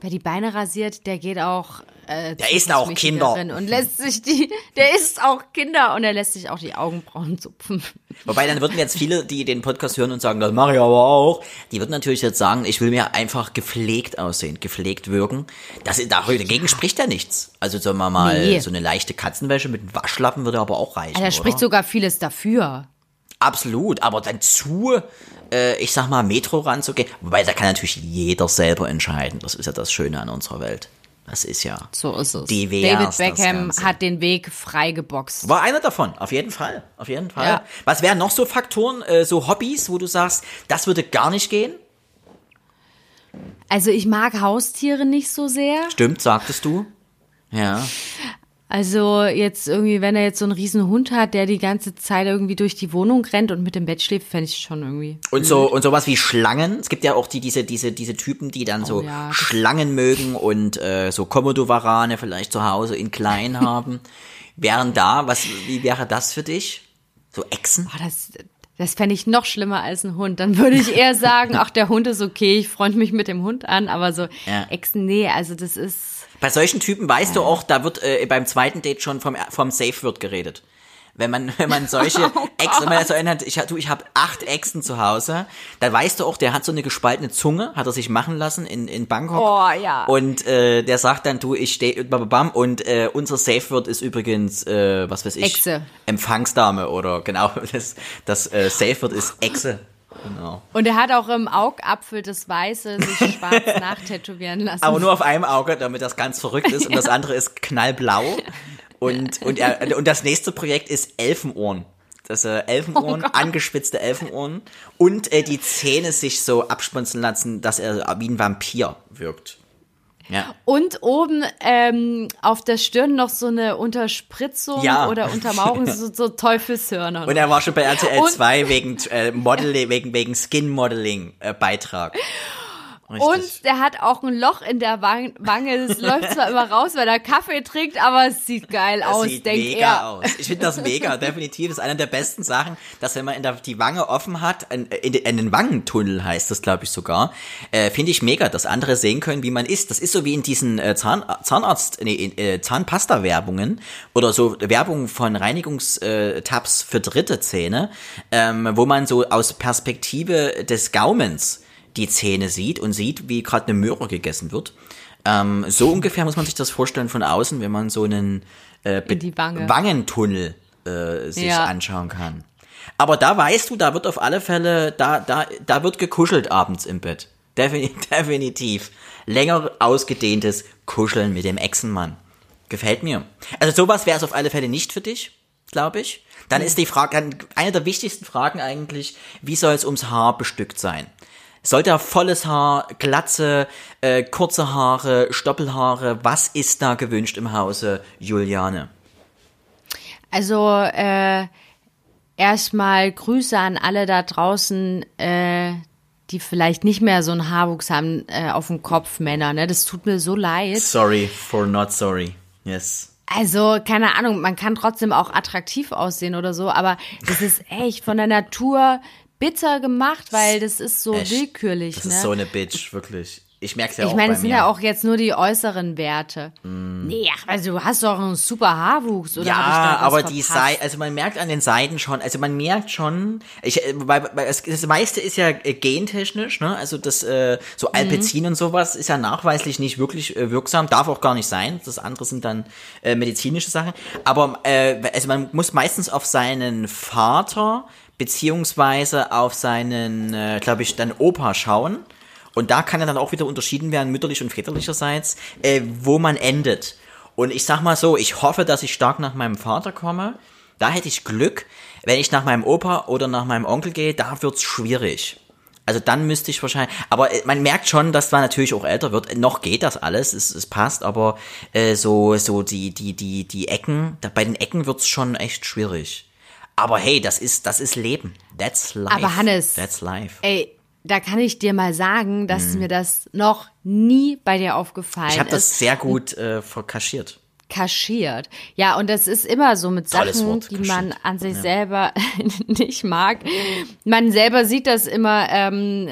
wer die Beine rasiert, der geht auch. Äh, Der isst auch Kinder. Und lässt sich die, der isst auch Kinder und er lässt sich auch die Augenbrauen zupfen. Wobei dann würden jetzt viele, die den Podcast hören und sagen, das mache ich aber auch, die würden natürlich jetzt sagen, ich will mir einfach gepflegt aussehen, gepflegt wirken. Das, dagegen spricht ja nichts. Also sagen wir mal, Nee. so eine leichte Katzenwäsche mit einem Waschlappen würde aber auch reichen. Da spricht sogar vieles dafür. Absolut, aber dann zu, äh, ich sag mal, Metro ranzugehen, wobei da kann natürlich jeder selber entscheiden. Das ist ja das Schöne an unserer Welt. Das ist ja. So ist es. Divers, David Beckham hat den Weg freigeboxt. War einer davon, auf jeden Fall. Auf jeden Fall. Ja. Was wären noch so Faktoren, äh, so Hobbys, wo du sagst, das würde gar nicht gehen? Also ich mag Haustiere nicht so sehr. Stimmt, sagtest du. Ja. Also jetzt irgendwie, wenn er jetzt so einen riesen Hund hat, der die ganze Zeit irgendwie durch die Wohnung rennt und mit dem Bett schläft, fände ich schon irgendwie. Und so und sowas wie Schlangen. Es gibt ja auch die diese diese diese Typen, die dann so Oh ja, das- Schlangen mögen und äh, so Komodo-Warane vielleicht zu Hause in klein <laughs> haben. Wären da, was wie wäre das für dich? So Echsen? Boah, das, das fände ich noch schlimmer als ein Hund. Dann würde ich eher sagen, <laughs> ach, der Hund ist okay, ich freue mich mit dem Hund an, aber so Ja. Echsen, nee, also das ist. Bei solchen Typen weißt du auch, da wird äh, beim zweiten Date schon vom vom Safe Word geredet. Wenn man wenn man solche <laughs> Oh Echsen, wenn man so einen hat, ich hab- du, ich habe acht Echsen zu Hause, dann weißt du auch, der hat so eine gespaltene Zunge, hat er sich machen lassen in in Bangkok. Oh, ja. Und äh, der sagt dann, du, ich stehe bam und äh, unser Safe Word ist übrigens äh, was weiß ich, Echse. Empfangsdame oder genau <laughs> das das äh, Safe Word ist Echse. Genau. Und er hat auch im Augapfel das Weiße sich <laughs> schwarz nachtätowieren lassen. Aber nur auf einem Auge, damit das ganz verrückt ist. Und das <laughs> andere ist knallblau. Und, und, er, und das nächste Projekt ist Elfenohren. Das äh, Elfenohren, angespitzte Elfenohren. Und äh, die Zähne sich so absponzen lassen, dass er wie ein Vampir wirkt. Ja. Und oben ähm, auf der Stirn noch so eine Unterspritzung Ja. oder Untermauerung, <laughs> so, so Teufelshörner. Und er war schon bei RTL Und- 2 wegen äh, Modeling, wegen, wegen Skin-Modeling äh, Beitrag. Richtig. Und der hat auch ein Loch in der Wang- Wange. Es <laughs> läuft zwar immer raus, weil er Kaffee trinkt, aber es sieht geil Das aus, sieht denkt mega er. aus. Ich finde das mega, <laughs> definitiv. Das ist eine der besten Sachen, dass wenn man der, die Wange offen hat, in, in, in den Wangentunnel heißt das, glaube ich sogar, äh, finde ich mega, dass andere sehen können, wie man ist. Das ist so wie in diesen äh, Zahn, Zahnarzt, nee, in, äh, Zahnpasta-Werbungen oder so Werbung von Reinigungstabs für dritte Zähne, ähm, wo man so aus Perspektive des Gaumens die Zähne sieht und sieht, wie gerade eine Möhre gegessen wird. Ähm, so ungefähr muss man sich das vorstellen von außen, wenn man so einen äh, Wange. Wangentunnel äh, sich Ja. anschauen kann. Aber da weißt du, da wird auf alle Fälle, da, da, da wird gekuschelt abends im Bett. Defini <laughs> definitiv. Länger ausgedehntes Kuscheln mit dem Echsenmann. Gefällt mir. Also sowas wäre es auf alle Fälle nicht für dich, glaube ich. Dann ist die Frage, eine der wichtigsten Fragen eigentlich, wie soll es ums Haar bestückt sein? Sollte er volles Haar, Glatze, äh, kurze Haare, Stoppelhaare, was ist da gewünscht im Hause Juliane? Also äh, erstmal Grüße an alle da draußen, äh, die vielleicht nicht mehr so einen Haarwuchs haben äh, auf dem Kopf, Männer. Ne? Das tut mir so leid. Sorry for not sorry. Yes. Also, keine Ahnung, man kann trotzdem auch attraktiv aussehen oder so, aber das ist echt von der Natur bitter gemacht, weil das ist so Echt? willkürlich. Das ne? ist so eine Bitch, wirklich. Ich merk's ja ich auch meine, bei es sind. Mm. ja auch jetzt nur die äußeren Werte. Nee, ach, also du hast doch einen super Haarwuchs, oder? ich Ja, aber die verpasst? Seiten, also man merkt an den Seiten schon, also man merkt schon, ich, äh, weil, weil das meiste ist ja äh, gentechnisch, ne? Also das äh, so Mhm. Alpezin und sowas ist ja nachweislich nicht wirklich äh, wirksam, darf auch gar nicht sein. Das andere sind dann äh, medizinische Sachen. Aber äh, also man muss meistens auf seinen Vater beziehungsweise auf seinen, äh, glaube ich, dann Opa schauen. Und da kann ja dann auch wieder unterschieden werden, mütterlich und väterlicherseits, äh, wo man endet. Und ich sag mal so, ich hoffe, dass ich stark nach meinem Vater komme. Da hätte ich Glück. Wenn ich nach meinem Opa oder nach meinem Onkel gehe, da wird's schwierig. Also dann müsste ich wahrscheinlich, aber äh, man merkt schon, dass man natürlich auch älter wird. Noch geht das alles, es, es passt, aber äh, so so die die die die Ecken, da, bei den Ecken wird's schon echt schwierig. Aber hey, das ist das ist Leben. That's life. Aber Hannes, that's life. Ey, da kann ich dir mal sagen, dass mir das noch nie bei dir aufgefallen Mhm. Ich habe ist. das sehr gut äh, verkaschiert. kaschiert. Ja, und das ist immer so mit Tolles Sachen, Wort, die kaschiert. man an sich selber <laughs> nicht mag. Man selber sieht das immer ähm,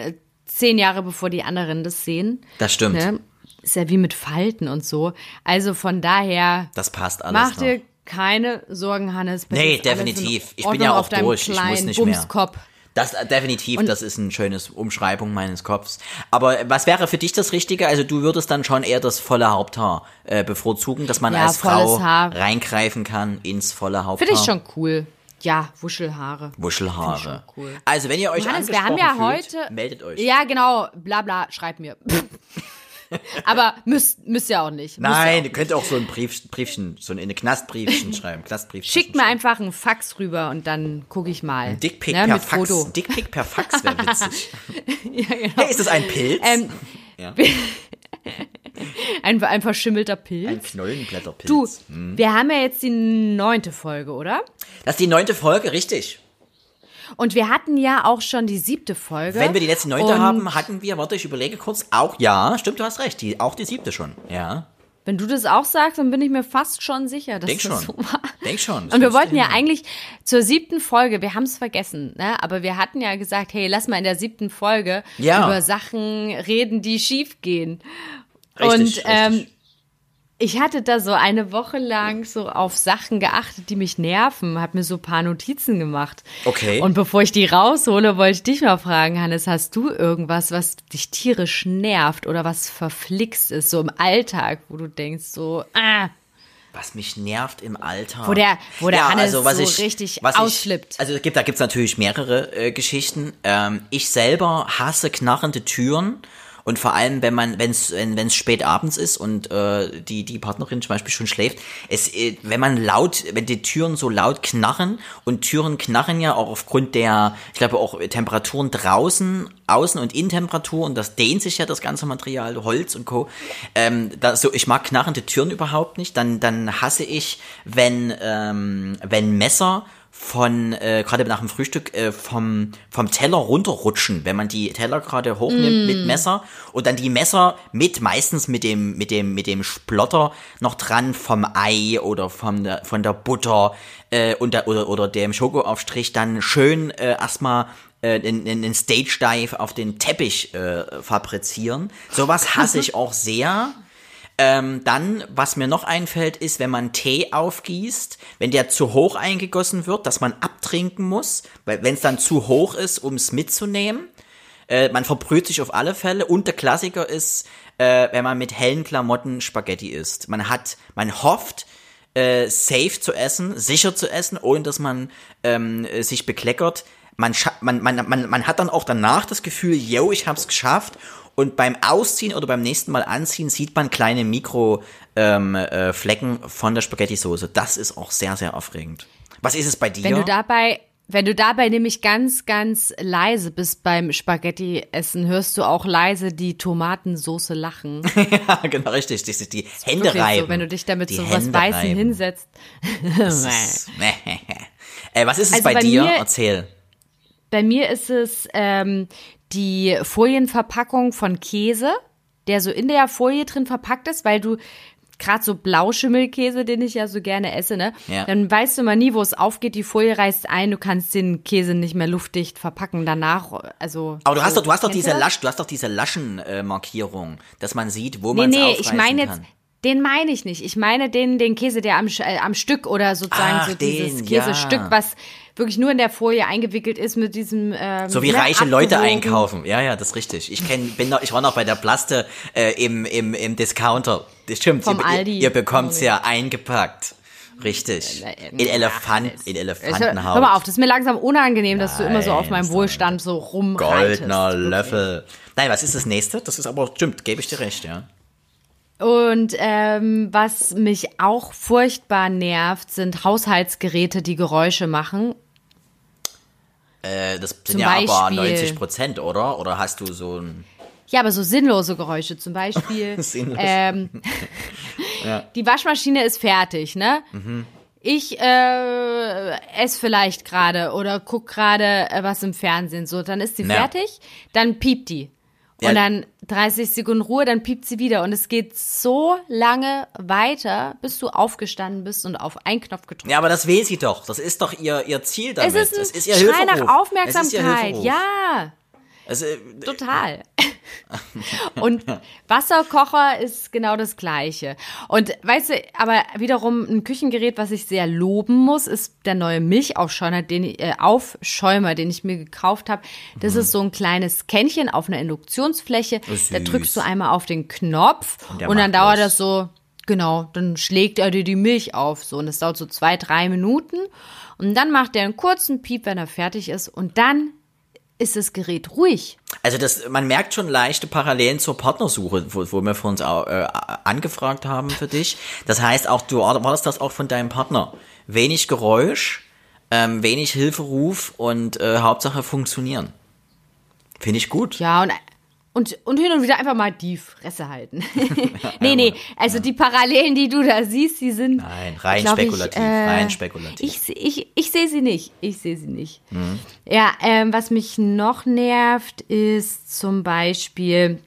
zehn Jahre bevor die anderen das sehen. Das stimmt. Ne? Ist ja wie mit Falten und so. Also von daher, Das passt alles. mach noch. Keine Sorgen, Hannes. Nee, definitiv. Ich bin ja auch durch. Ich muss kleinen nicht mehr. Bumskopf. Das äh, definitiv, das ist eine schöne Umschreibung meines Kopfs. Aber was wäre für dich das Richtige? Also du würdest dann schon eher das volle Haupthaar äh, bevorzugen, dass man Ja, als Frau Haar. reingreifen kann ins volle Haupthaar. Finde ich schon cool. Ja, Wuschelhaare. Wuschelhaare. Cool. Also wenn ihr euch Hannes, wir angesprochen haben ja fühlt, heute. meldet euch. Ja, genau. Bla bla, schreibt mir. <laughs> Aber müsst, müsst ihr auch nicht. Müsst ihr Nein, auch ihr könnt auch so ein Brief, Briefchen, so eine Knastbriefchen <laughs> schreiben. Knastbriefchen. Schickt mir einfach einen Fax rüber und dann gucke ich mal. Ein Dickpick ne, per mit Fax. Foto. Dickpick per Fax wäre <laughs> witzig. ja, genau. Hey, ist das ein Pilz? Ähm, Ja. <laughs> ein, ein verschimmelter Pilz. ein Knollenblätterpilz. du, wir haben ja jetzt die neunte Folge, oder? Das ist die neunte Folge, richtig. Und wir hatten ja auch schon die siebte Folge. Wenn wir die letzte neunte haben, hatten wir, warte, ich überlege kurz, auch, ja, stimmt, du hast recht, die, auch die siebte schon, ja. Wenn du das auch sagst, dann bin ich mir fast schon sicher, dass Denk das schon. so war. Denk schon. das Und wir wollten ja eigentlich zur siebten Folge, wir haben es vergessen, ne? aber wir hatten ja gesagt, hey, lass mal in der siebten Folge Ja. über Sachen reden, die schief gehen. Richtig, und ähm, richtig. Ich hatte da so eine Woche lang so auf Sachen geachtet, die mich nerven, habe mir so ein paar Notizen gemacht. Okay. Und bevor ich die raushole, wollte ich dich mal fragen, Hannes, hast du irgendwas, was dich tierisch nervt oder was verflixt ist, so im Alltag, wo du denkst, so, ah, Was mich nervt im Alltag. Wo der- wo der Hannes so also ich, richtig was ausflippt. Ich, also es gibt, da gibt's natürlich mehrere äh, Geschichten. Ähm, ich selber hasse knarrende Türen. Und vor allem, wenn man, wenn's, wenn es spät abends ist und äh, die, die Partnerin zum Beispiel schon schläft, es, äh, wenn man laut, wenn die Türen so laut knarren und Türen knarren ja auch aufgrund der, ich glaube auch Temperaturen draußen, Außen- und Innentemperatur und das dehnt sich ja das ganze Material, Holz und Co. Ähm, da, so, ich mag knarrende Türen überhaupt nicht. Dann, dann hasse ich, wenn, ähm, wenn Messer von, äh, gerade nach dem Frühstück, äh, vom, vom Teller runterrutschen, wenn man die Teller gerade hochnimmt mit Messer und dann die Messer mit, meistens mit dem, mit dem, mit dem Splotter noch dran vom Ei oder vom, der, von der Butter äh, und der, oder, oder dem Schokoaufstrich dann schön äh, erstmal äh, den, den den Stage Dive auf den Teppich äh, fabrizieren. Sowas hasse ich <laughs> auch sehr. Ähm, dann, was mir noch einfällt, ist, wenn man Tee aufgießt, wenn der zu hoch eingegossen wird, dass man abtrinken muss, weil wenn es dann zu hoch ist, um es mitzunehmen. Äh, man verbrüht sich auf alle Fälle. Und der Klassiker ist, äh, wenn man mit hellen Klamotten Spaghetti isst. Man hat, man hofft, äh, safe zu essen, sicher zu essen, ohne dass man ähm, äh, sich bekleckert. Man, man, man, man, man hat dann auch danach das Gefühl, yo, ich hab's geschafft. Und beim Ausziehen oder beim nächsten Mal anziehen sieht man kleine Mikroflecken ähm, äh, von der Spaghetti-Soße. Das ist auch sehr, sehr aufregend. Was ist es bei dir? Wenn du dabei, wenn du dabei nämlich ganz, ganz leise bist beim Spaghetti-Essen, hörst du auch leise die Tomatensoße lachen. <laughs> ja, genau, richtig. Die, die Hände Wirklich reiben. So, wenn du dich damit Die so was Weißen reiben. hinsetzt. Ist- <laughs> äh, was ist es Also bei, bei dir? mir- Erzähl. Bei mir ist es ähm, die Folienverpackung von Käse, der so in der Folie drin verpackt ist, weil du gerade so Blauschimmelkäse, den ich ja so gerne esse, ne? Ja. Dann weißt du mal nie, wo es aufgeht, die Folie reißt ein, du kannst den Käse nicht mehr luftdicht verpacken danach, also Aber du hast doch, du hast doch diese? Lasch, du hast doch diese Laschenmarkierung, dass man sieht, wo Nee, man es nee, aufreißen ich meine jetzt, den meine ich nicht. Ich meine den, den Käse, der am, äh, am Stück oder sozusagen Ach, so dieses den, Käsestück, ja. was wirklich nur in der Folie eingewickelt ist mit diesem. Ähm, So wie ne, reiche Leute einkaufen. Ja, ja, das ist richtig. Ich kenn, bin noch, ich war noch bei der Plaste äh, im, im, im Discounter. Das stimmt. Vom ihr, Aldi. Ihr, ihr bekommt's ja eingepackt. Richtig. In Elefant, in Elefantenhaut. hör mal auf, das ist mir langsam unangenehm, dass du immer so auf Nein, meinem Wohlstand so rumreitest. Goldner Wirklich. Löffel. Nein, was ist das nächste? Das ist aber, stimmt, gebe ich dir recht, ja. Und ähm, was mich auch furchtbar nervt, sind Haushaltsgeräte, die Geräusche machen. Äh, das sind Zum ja aber Beispiel- 90 Prozent, oder? Oder hast du so ein. Ja, aber so sinnlose Geräusche. Zum Beispiel, <laughs> Sinnlos. ähm, <laughs> die Waschmaschine ist fertig, ne? Mhm. Ich äh, esse vielleicht gerade oder guck gerade äh, was im Fernsehen. So, dann ist sie Ja. fertig, dann piept die. Und Ja. dann 30 Sekunden Ruhe, dann piept sie wieder. Und es geht so lange weiter, bis du aufgestanden bist und auf einen Knopf gedrückt Ja, aber das will sie doch. Das ist doch ihr, ihr Ziel damit. Es ist ein das ist ihr Schrei nach Hilferuf. Es ihr Aufmerksamkeit. Ja, Also, äh, total. <laughs> Und Wasserkocher ist genau das Gleiche. Und weißt du, aber wiederum ein Küchengerät, was ich sehr loben muss, ist der neue Milchaufschäumer, den ich, äh, Aufschäumer, den ich mir gekauft habe. Das ist so ein kleines Kännchen auf einer Induktionsfläche. Oh. Da drückst du einmal auf den Knopf der und dann dauert das. das so, genau, dann schlägt er dir die Milch auf. So, und das dauert so zwei, drei Minuten. Und dann macht er einen kurzen Piep, wenn er fertig ist. Und dann ist das Gerät ruhig. Also das, man merkt schon leichte Parallelen zur Partnersuche, wo, wo wir vor uns auch, äh, angefragt haben für dich. Das heißt auch, du erwartest das auch von deinem Partner. Wenig Geräusch, ähm, wenig Hilferuf und äh, Hauptsache funktionieren. Finde ich gut. Ja, und und, und hin und wieder einfach mal die Fresse halten. <laughs> nee, nee, also die Parallelen, die du da siehst, die sind. Nein, rein spekulativ, ich, äh, rein spekulativ. Ich, ich, ich sehe sie nicht. Ich sehe sie nicht. Mhm. Ja, ähm, was mich noch nervt, ist zum Beispiel,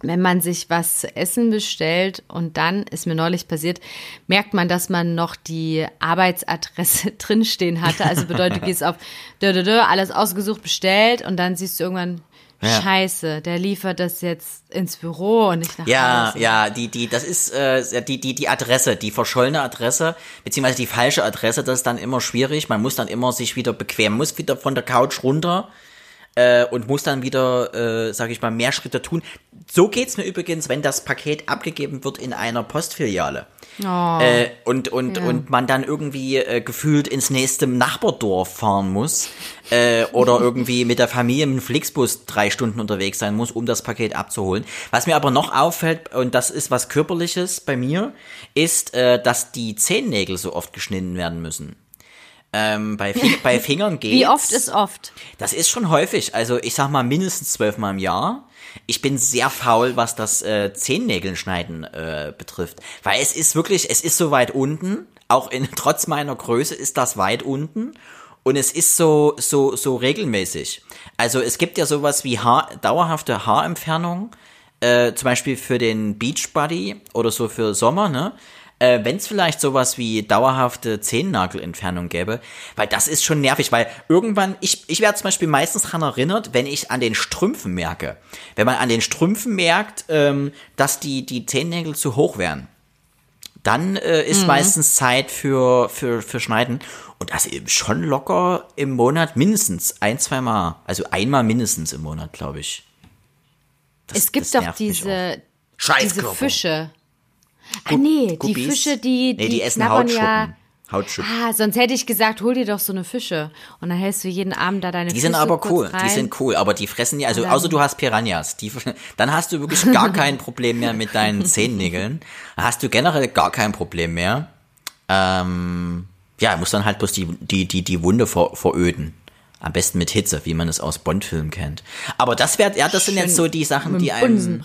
wenn man sich was zu essen bestellt und dann, ist mir neulich passiert, merkt man, dass man noch die Arbeitsadresse <laughs> drinstehen hatte. Also bedeutet, du gehst auf alles ausgesucht, bestellt und dann siehst du irgendwann, ja. Scheiße, der liefert das jetzt ins Büro und nicht nach ja, Hause. Ja, die, die, das ist äh, die, die, die Adresse, die verschollene Adresse, beziehungsweise die falsche Adresse, das ist dann immer schwierig. Man muss dann immer sich wieder bequemen, muss wieder von der Couch runter äh, und muss dann wieder, äh, sage ich mal, mehr Schritte tun. So geht's mir übrigens, wenn das Paket abgegeben wird in einer Postfiliale. Oh. Äh, und, und, ja. und man dann irgendwie äh, gefühlt ins nächste Nachbardorf fahren muss äh, oder irgendwie mit der Familie mit dem Flixbus drei Stunden unterwegs sein muss, um das Paket abzuholen. Was mir aber noch auffällt, und das ist was Körperliches bei mir, ist, äh, dass die Zehennägel so oft geschnitten werden müssen. Ähm, bei, Fing <laughs> bei Fingern geht's. Wie oft ist oft? Das ist schon häufig. Also ich sag mal mindestens zwölfmal im Jahr. Ich bin sehr faul, was das äh, Zehennägeln schneiden äh, betrifft. Weil es ist wirklich, es ist so weit unten. Auch in, <laughs> trotz meiner Größe ist das weit unten. Und es ist so, so, so regelmäßig. Also es gibt ja sowas wie Haar, dauerhafte Haarentfernung. Äh, zum Beispiel für den Beachbody oder so für Sommer, ne? Äh, wenn es vielleicht sowas wie dauerhafte Zehennagelentfernung gäbe, weil das ist schon nervig, weil irgendwann, ich, ich werde zum Beispiel meistens daran erinnert, wenn ich an den Strümpfen merke. Wenn man an den Strümpfen merkt, ähm, dass die, die Zehennägel zu hoch wären dann äh, ist mhm. meistens Zeit für, für, für Schneiden. Und das eben schon locker im Monat mindestens ein, zwei Mal. Also einmal mindestens im Monat, glaube ich. Das, es gibt doch diese, diese Fische. Ah, nee, Guppies? die Fische, die, die, nee, die essen Hautschuppen. Ja, Hautschuppen. Ah, sonst hätte ich gesagt, hol dir doch so eine Fische. Und dann hältst du jeden Abend da deine Die Fische sind aber cool, rein. die sind cool, aber die fressen ja, also außer du hast Piranhas, die, <laughs> dann hast du wirklich gar <laughs> kein Problem mehr mit deinen Zehennägeln. Dann hast du generell gar kein Problem mehr. Ähm, ja, muss dann halt bloß die, die, die, die Wunde ver, veröden. Am besten mit Hitze, wie man es aus Bond-Filmen kennt. Aber das wäre, ja, das sind jetzt so die Sachen, die einem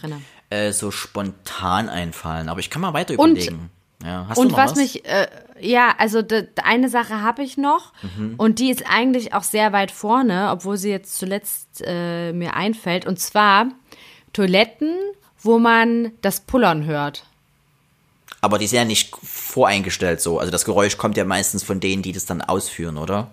äh, so spontan einfallen. Aber ich kann mal weiter überlegen. Und, ja, hast und du noch was, was mich, äh, ja, also eine Sache habe ich noch mhm. und die ist eigentlich auch sehr weit vorne, obwohl sie jetzt zuletzt äh, mir einfällt. Und zwar Toiletten, wo man das Pullern hört. Aber die sind ja nicht voreingestellt so. Also das Geräusch kommt ja meistens von denen, die das dann ausführen, oder?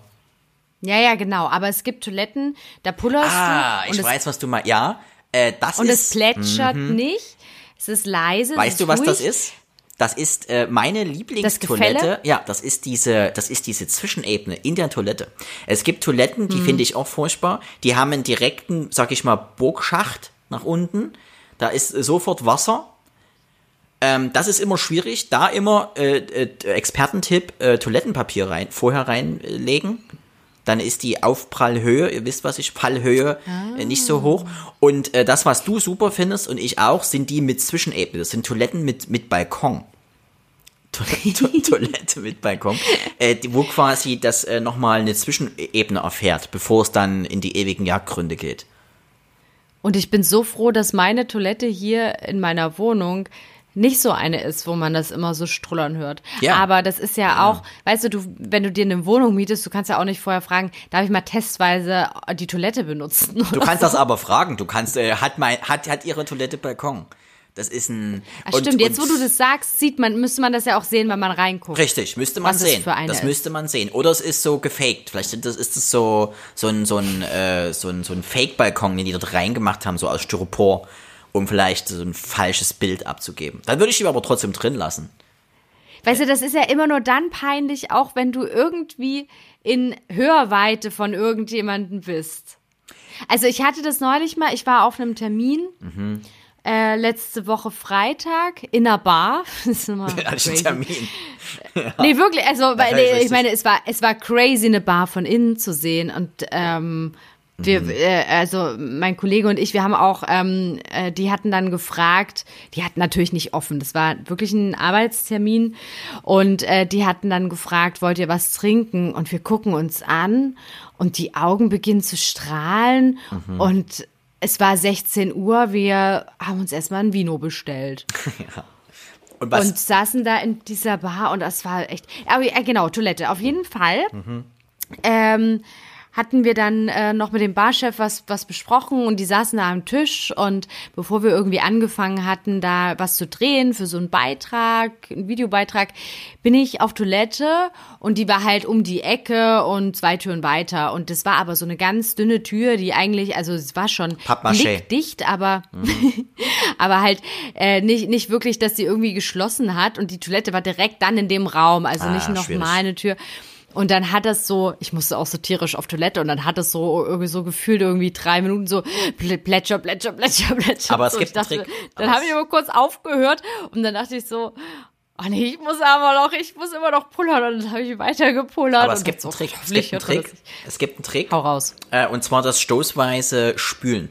Ja, ja, genau. Aber es gibt Toiletten, da pullerst ah, du. Ah, ich weiß, was du meinst. Ja, äh, das und ist. Es plätschert mhm. nicht. Es ist leise. Weißt du, was ruhig. das ist? Das ist äh, meine Lieblingstoilette. Ja, das ist diese, das ist diese Zwischenebene in der Toilette. Es gibt Toiletten, die mhm. finde ich auch furchtbar. Die haben einen direkten, sag ich mal, Burgschacht nach unten. Da ist sofort Wasser. Ähm, das ist immer schwierig. Da immer äh, äh, Expertentipp: äh, Toilettenpapier rein, vorher reinlegen dann ist die Aufprallhöhe, ihr wisst, was ich, Fallhöhe ah. nicht so hoch. Und äh, das, was du super findest und ich auch, sind die mit Zwischenebene. Das sind Toiletten mit, mit Balkon. <laughs> Toilette mit Balkon, äh, wo quasi das äh, nochmal eine Zwischenebene erfährt, bevor es dann in die ewigen Jagdgründe geht. Und ich bin so froh, dass meine Toilette hier in meiner Wohnung nicht so eine ist, wo man das immer so strullern hört. Ja. Aber das ist ja auch, ja. weißt du, du, wenn du dir eine Wohnung mietest, du kannst ja auch nicht vorher fragen, darf ich mal testweise die Toilette benutzen? Du kannst so. das aber fragen. Du kannst, äh, hat mein, hat, hat ihre Toilette Balkon? Das ist ein. Ach, und, stimmt, jetzt wo du das sagst, sieht man, müsste man das ja auch sehen, wenn man reinguckt. Richtig, müsste man sehen. das müsste man sehen. Oder es ist so gefaked. Vielleicht ist es so, so ein, so ein, äh, so ein, so ein Fake-Balkon, den die dort reingemacht haben, so aus Styropor um vielleicht so ein falsches Bild abzugeben. Dann würde ich ihn aber trotzdem drin lassen. Weißt du, das ist ja immer nur dann peinlich, auch wenn du irgendwie in Hörweite von irgendjemandem bist. Also ich hatte das neulich mal, ich war auf einem Termin. Mhm. Äh, letzte Woche Freitag in einer Bar. <laughs> Das ist immer <laughs> crazy. Termin. Ja. <laughs> Nee, wirklich, also, weil, nee, ich meine, es war, es war crazy, eine Bar von innen zu sehen und, ähm, Wir, äh, also mein Kollege und ich, wir haben auch, ähm, äh, die hatten dann gefragt, die hatten natürlich nicht offen, das war wirklich ein Arbeitstermin und äh, die hatten dann gefragt, wollt ihr was trinken? Und wir gucken uns an und die Augen beginnen zu strahlen und es war 16 Uhr, wir haben uns erstmal ein Vino bestellt. <laughs> Und was? Und saßen da in dieser Bar und das war echt. Ja, genau, Toilette. Auf jeden Fall ähm, hatten wir dann äh, noch mit dem Barchef was, was besprochen und die saßen da am Tisch und bevor wir irgendwie angefangen hatten, da was zu drehen für so einen Beitrag, einen Videobeitrag, bin ich auf Toilette und die war halt um die Ecke und zwei Türen weiter und das war aber so eine ganz dünne Tür, die eigentlich, also es war schon dicht, aber <laughs> aber halt äh, nicht nicht wirklich, dass sie irgendwie geschlossen hat und die Toilette war direkt dann in dem Raum, also Ah, nicht noch schwierig. mal eine Tür. Und dann hat das so, ich musste auch so tierisch auf Toilette und dann hat es so irgendwie so gefühlt irgendwie drei Minuten so pl- plätscher, plätscher, plätscher, plätscher. Aber es so. gibt ich einen dachte, Trick. Dann habe ich aber kurz aufgehört und dann dachte ich so, oh nee, ich muss aber noch, ich muss immer noch pullern und dann habe ich weiter gepullert. Aber es gibt dachte einen so, Trick. Es gibt einen Trick. das. Es gibt einen Trick. Hau raus. Äh, und zwar das stoßweise Spülen.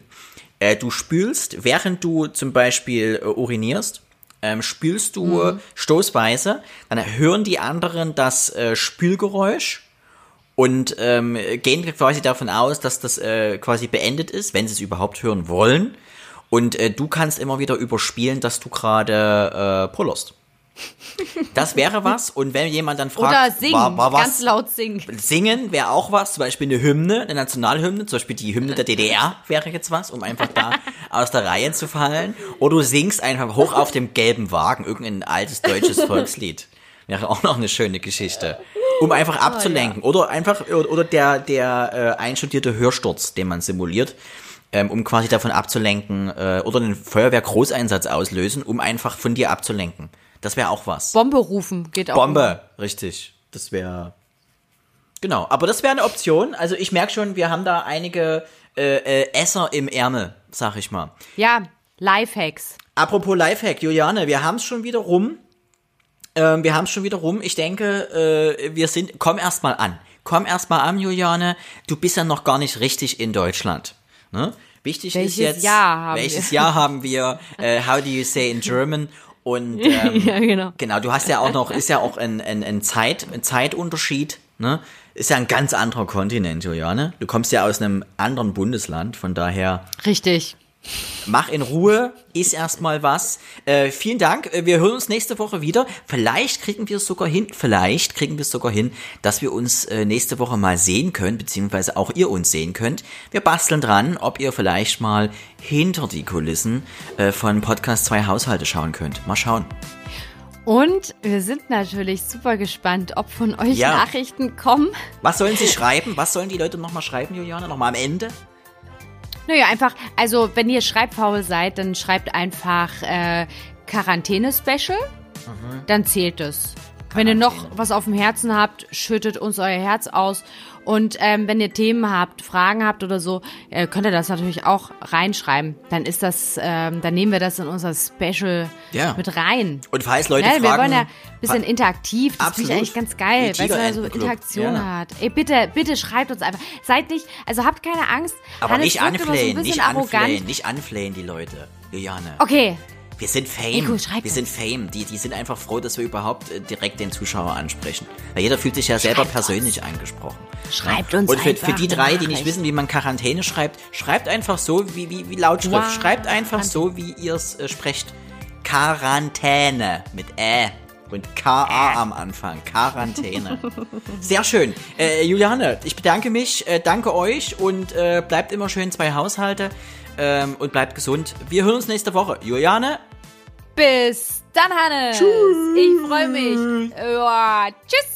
Äh, du spülst, während du zum Beispiel äh, urinierst, ähm, spülst du äh, stoßweise, dann hören die anderen das äh, Spülgeräusch und ähm, gehen quasi davon aus, dass das äh, quasi beendet ist, wenn sie es überhaupt hören wollen. Und äh, du kannst immer wieder überspielen, dass du gerade äh, pullerst. Das wäre was. Und wenn jemand dann fragt, Oder singen, war, war was, ganz laut singen. Singen wäre auch was, zum Beispiel eine Hymne, eine Nationalhymne, zum Beispiel die Hymne der DDR wäre jetzt was, um einfach da aus der Reihe zu fallen. Oder du singst einfach hoch auf dem gelben Wagen irgendein altes deutsches <laughs> Volkslied. Wäre auch noch eine schöne Geschichte. Um einfach abzulenken. Oder einfach, oder der, der äh, einstudierte Hörsturz, den man simuliert, ähm, um quasi davon abzulenken, äh, oder einen Feuerwehr-Großeinsatz auslösen, um einfach von dir abzulenken. Das wäre auch was. Bombe rufen geht auch. Bombe, richtig. Das wäre. Genau, aber das wäre eine Option. Also ich merke schon, wir haben da einige äh, äh, Esser im Ärmel, sag ich mal. Ja, Lifehacks. Apropos Lifehack, Juliane, wir haben es schon wieder rum. Ähm, wir haben es schon wieder rum. Ich denke, äh, wir sind. Komm erst mal an. Komm erst mal an, Juliane. Du bist ja noch gar nicht richtig in Deutschland. Ne? Wichtig Welches ist jetzt. Jahr haben welches wir? Jahr haben wir? Äh, how do you say in German? Und <laughs> ähm, Ja, genau. Genau, du hast ja auch noch, ist ja auch ein, ein, ein, Zeit, ein Zeitunterschied, ne? Ist ja ein ganz anderer Kontinent, Juliane. Du kommst ja aus einem anderen Bundesland, von daher Richtig. Mach in Ruhe, iss erstmal was. Äh, vielen Dank, äh, wir hören uns nächste Woche wieder. Vielleicht kriegen wir es sogar hin, vielleicht kriegen wir es sogar hin, dass wir uns äh, nächste Woche mal sehen können, beziehungsweise auch ihr uns sehen könnt. Wir basteln dran, ob ihr vielleicht mal hinter die Kulissen äh, von Podcast 2 Haushalte schauen könnt. Mal schauen. Und wir sind natürlich super gespannt, ob von euch Ja. Nachrichten kommen. Was sollen sie schreiben? Was sollen die Leute nochmal schreiben, Juliane? Nochmal am Ende? Naja, einfach, also wenn ihr schreibfaul seid, dann schreibt einfach äh, Quarantäne-Special, dann zählt es. Wenn ihr noch was auf dem Herzen habt, schüttet uns euer Herz aus. Und ähm, wenn ihr Themen habt, Fragen habt oder so, äh, könnt ihr das natürlich auch reinschreiben. Dann ist das, ähm, dann nehmen wir das in unser Special Ja. mit rein. Und falls Leute Ja, fragen... wir wollen ja ein bisschen interaktiv. Das Absolut. finde ich eigentlich ganz geil, weil es ja so. Interaktion Ja. hat. Ey, bitte, bitte schreibt uns einfach. Seid nicht, also habt keine Angst. Aber Hannes nicht so anflehen, bisschen nicht anflehen, nicht anflehen, die Leute. Juliane. Okay, Wir sind Fame. Schreib wir uns. sind Fame. Die, die sind einfach froh, dass wir überhaupt äh, direkt den Zuschauer ansprechen. Weil jeder fühlt sich ja selber Schreibt persönlich angesprochen. Schreibt ja? uns Und für, für die drei, die nicht wissen, wie man Quarantäne schreibt, schreibt einfach so wie, wie, wie Lautschrift. Wow. Schreibt einfach so, wie ihr es äh, sprecht. Quarantäne mit Ä. Und K-A am Anfang. Quarantäne. <laughs> Sehr schön. Äh, Juliane, ich bedanke mich, äh, danke euch und äh, bleibt immer schön zwei Haushalte ähm, und bleibt gesund. Wir hören uns nächste Woche. Juliane, bis dann, Hannes. Ich freue mich. Ja, tschüss.